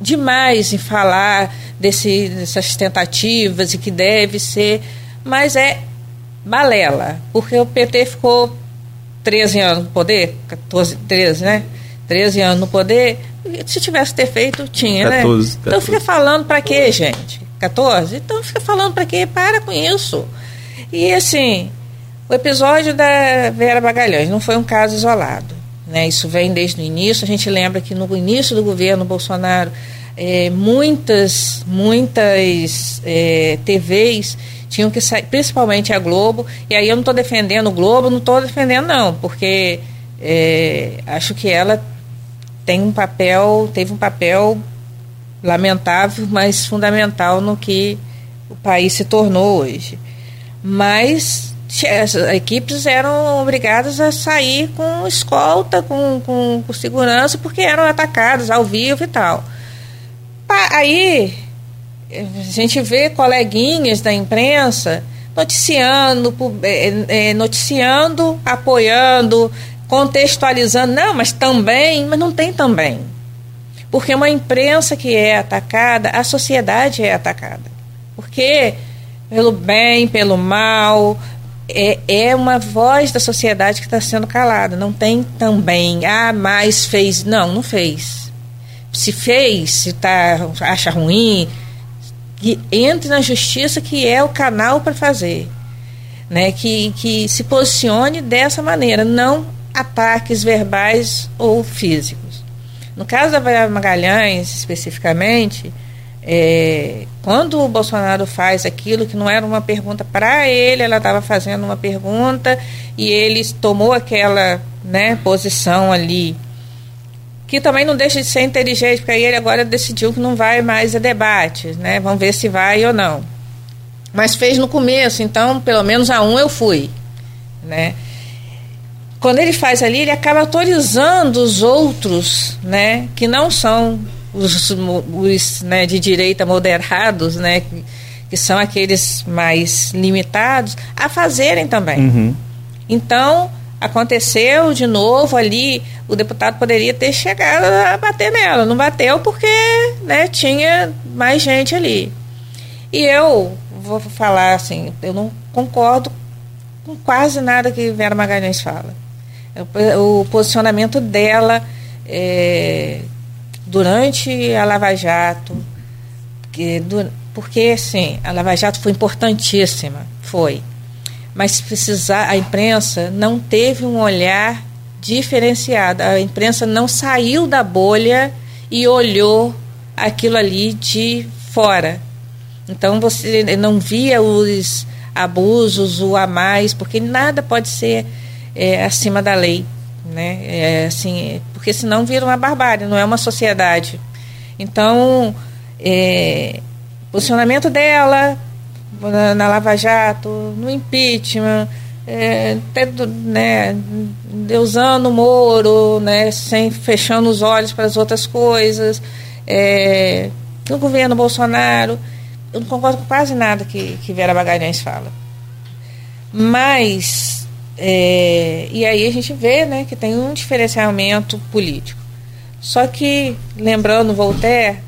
demais em falar desse, dessas tentativas e que deve ser, mas é balela, porque o PT ficou 13 anos no poder, 14, 13, né? 13 anos no poder, se tivesse ter feito, tinha, 14, né? 14. Então fica falando para quê, gente? 14? Então fica falando para quê? Para com isso. E assim, o episódio da Vera Bagalhães não foi um caso isolado. Né? Isso vem desde o início. A gente lembra que no início do governo Bolsonaro, é, muitas, muitas é, TVs tinham que sair, principalmente a Globo, e aí eu não estou defendendo o Globo, não estou defendendo não, porque é, acho que ela tem um papel, teve um papel lamentável, mas fundamental no que o país se tornou hoje. Mas as equipes eram obrigadas a sair com escolta, com, com, com segurança, porque eram atacadas ao vivo e tal. Aí a gente vê coleguinhas da imprensa noticiando, é, é, noticiando, apoiando, contextualizando. Não, mas também, mas não tem também. Porque uma imprensa que é atacada, a sociedade é atacada. Porque pelo bem, pelo mal. É, é uma voz da sociedade que está sendo calada. Não tem também, ah, mas fez. Não, não fez. Se fez, se tá, acha ruim, que entre na justiça, que é o canal para fazer. Né? Que, que se posicione dessa maneira, não ataques verbais ou físicos. No caso da Vera Magalhães, especificamente, é, quando o Bolsonaro faz aquilo que não era uma pergunta para ele, ela estava fazendo uma pergunta e ele tomou aquela né, posição ali, que também não deixa de ser inteligente, porque aí ele agora decidiu que não vai mais a debate, né? Vamos ver se vai ou não. Mas fez no começo, então pelo menos a um eu fui, né? Quando ele faz ali, ele acaba autorizando os outros, né, que não são os, os né, de direita moderados, né, que, que, são aqueles mais limitados, a fazerem também. Uhum. Então, aconteceu de novo ali, o deputado poderia ter chegado a bater nela, não bateu porque né, tinha mais gente ali. E eu vou falar assim, eu não concordo com quase nada que Vera Magalhães fala. O posicionamento dela é, durante a Lava Jato, que, porque assim, a Lava Jato foi importantíssima, foi. Mas precisar, a imprensa não teve um olhar diferenciado. A imprensa não saiu da bolha e olhou aquilo ali de fora. Então você não via os abusos, o a mais, porque nada pode ser é, acima da lei né? É, assim, porque senão vira uma barbárie, não é uma sociedade. Então, é, posicionamento dela na, na, Lava Jato, no impeachment, é, até, né, usando o Moro, né, sem fechando os olhos para as outras coisas, é, no governo Bolsonaro, eu não concordo com quase nada que, que Vera Magalhães fala. Mas é, e aí a gente vê né, que tem um diferenciamento político. Só que, lembrando Voltaire,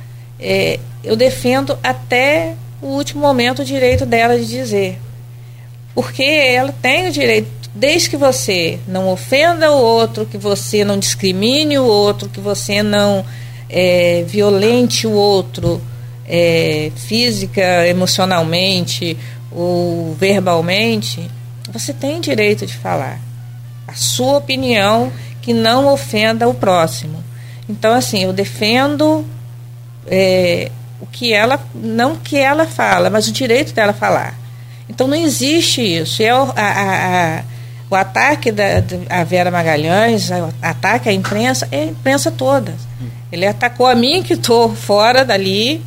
é, eu defendo até o último momento o direito dela de dizer. Porque ela tem o direito, desde que você não ofenda o outro, que você não discrimine o outro, que você não é, violente o outro é, física, emocionalmente ou verbalmente, você tem direito de falar a sua opinião que não ofenda o próximo. Então, assim, eu defendo é, o que ela, não que ela fala, mas o direito dela falar. Então, não existe isso. É o, a, a, o ataque da, Vera Magalhães, o ataque à imprensa, é a imprensa toda. Ele atacou a mim, que estou fora dali,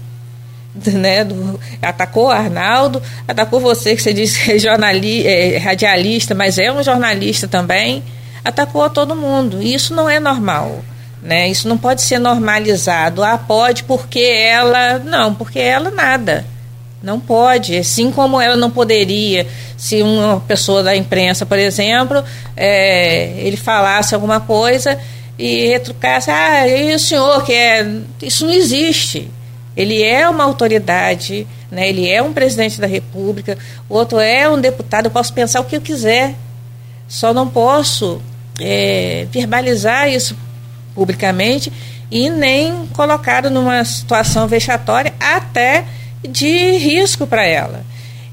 né, do, atacou o Arnaldo, atacou você que você disse que é, jornali, é radialista, mas é um jornalista também, atacou a todo mundo. E isso não é normal. Né? Isso não pode ser normalizado. Ah, pode porque ela. Não, porque ela nada. Não pode. Assim como ela não poderia, se uma pessoa da imprensa, por exemplo, é, ele falasse alguma coisa e retrucasse, ah, e o senhor que é. Isso não existe. Ele é uma autoridade, né? ele é um presidente da República, o outro é um deputado, eu posso pensar o que eu quiser. Só não posso é, verbalizar isso publicamente e nem colocá-lo numa situação vexatória até de risco para ela.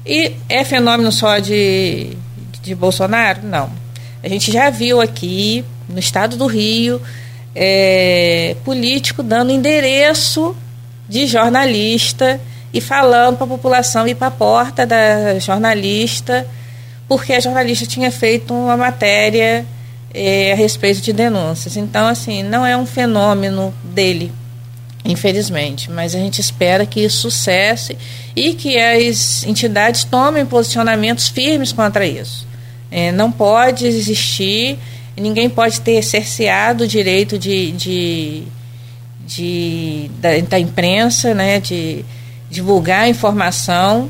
E é fenômeno só de, de Bolsonaro? Não. A gente já viu aqui, no estado do Rio, é, político dando endereço de jornalista e falando para a população ir para a porta da jornalista, porque a jornalista tinha feito uma matéria é, a respeito de denúncias. Então, assim, não é um fenômeno dele, infelizmente, mas a gente espera que isso cesse e que as entidades tomem posicionamentos firmes contra isso. É, não pode existir, ninguém pode ter cerceado o direito de, de de, da, da imprensa, né, de divulgar informação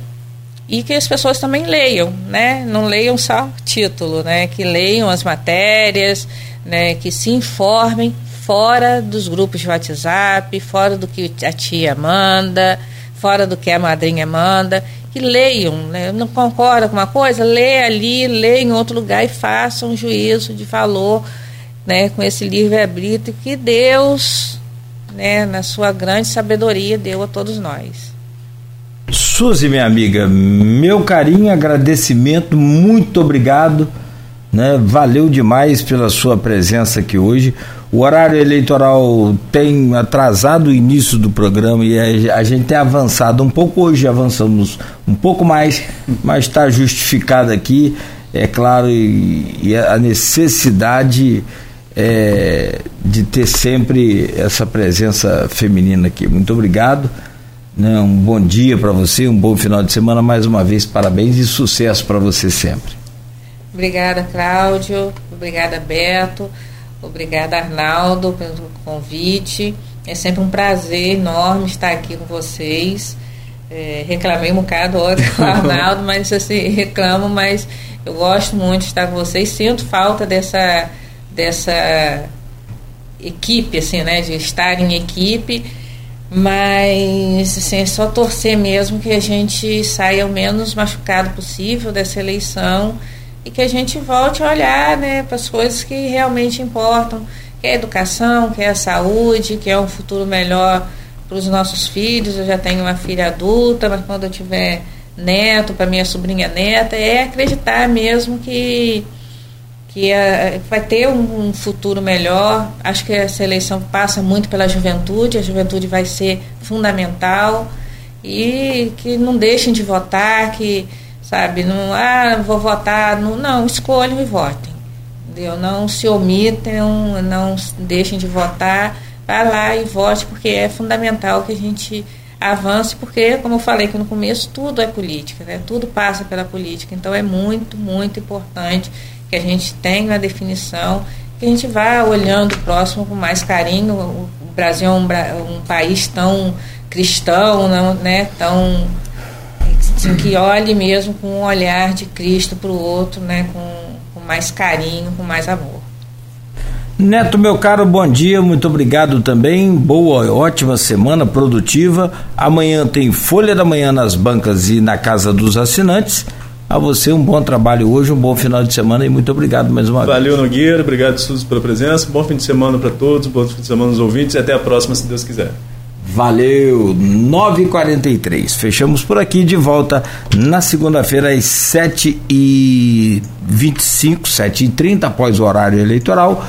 e que as pessoas também leiam, né? Não leiam só título, né? Que leiam as matérias, né? Que se informem fora dos grupos de WhatsApp, fora do que a tia manda, fora do que a madrinha manda que leiam, né? não concorda com uma coisa, lê ali, lê em outro lugar e faça um juízo de valor né, com esse livre-arbítrio que Deus, né, na sua grande sabedoria, deu a todos nós. Suzy, minha amiga, meu carinho, agradecimento, muito obrigado. Né? Valeu demais pela sua presença aqui hoje. O horário eleitoral tem atrasado o início do programa e a, gente tem avançado um pouco. Hoje avançamos um pouco mais, mas está justificado aqui, é claro, e, e a necessidade é, de ter sempre essa presença feminina aqui. Muito obrigado. Né? Um bom dia para você, um bom final de semana. Mais uma vez, parabéns e sucesso para você sempre. Obrigada, Cláudio. Obrigada, Beto. Obrigada, Arnaldo, pelo convite. É sempre um prazer enorme estar aqui com vocês. É, reclamei um bocado hoje com o [LAUGHS] Arnaldo, mas assim, reclamo, mas eu gosto muito de estar com vocês. Sinto falta dessa, dessa equipe, assim, né? De estar em equipe. Mas assim, é só torcer mesmo que a gente saia o menos machucado possível dessa eleição e que a gente volte a olhar né, para as coisas que realmente importam, que é a educação, que é a saúde, que é um futuro melhor para os nossos filhos. Eu já tenho uma filha adulta, mas quando eu tiver neto, para minha sobrinha neta, é acreditar mesmo que, que a, vai ter um, um, futuro melhor. Acho que essa eleição passa muito pela juventude, a juventude vai ser fundamental e que não deixem de votar, que sabe? Não, ah, vou votar. Não, não escolham e votem. Entendeu? Não se omitam, não deixem de votar. Vá lá e vote, porque é fundamental que a gente avance, porque, como eu falei no começo, tudo é política, né? tudo passa pela política. Então é muito, muito importante que a gente tenha uma definição, que a gente vá olhando o próximo com mais carinho. O Brasil é um, um país tão cristão, não, né? tão Assim, que olhe mesmo com um olhar de Cristo para o outro, né? Com, com mais carinho, com mais amor. Neto, meu caro, bom dia, muito obrigado também. Boa, ótima semana produtiva. Amanhã tem Folha da Manhã nas bancas e na casa dos assinantes. A você um bom trabalho hoje, um bom final de semana e muito obrigado mais uma Valeu, vez. Valeu, Nogueira, obrigado, Suzy, pela presença. Bom fim de semana para todos, bom fim de semana aos ouvintes e até a próxima, se Deus quiser. Valeu, 9h43. Fechamos por aqui de volta na segunda-feira às 7h25, 7h30, após o horário eleitoral.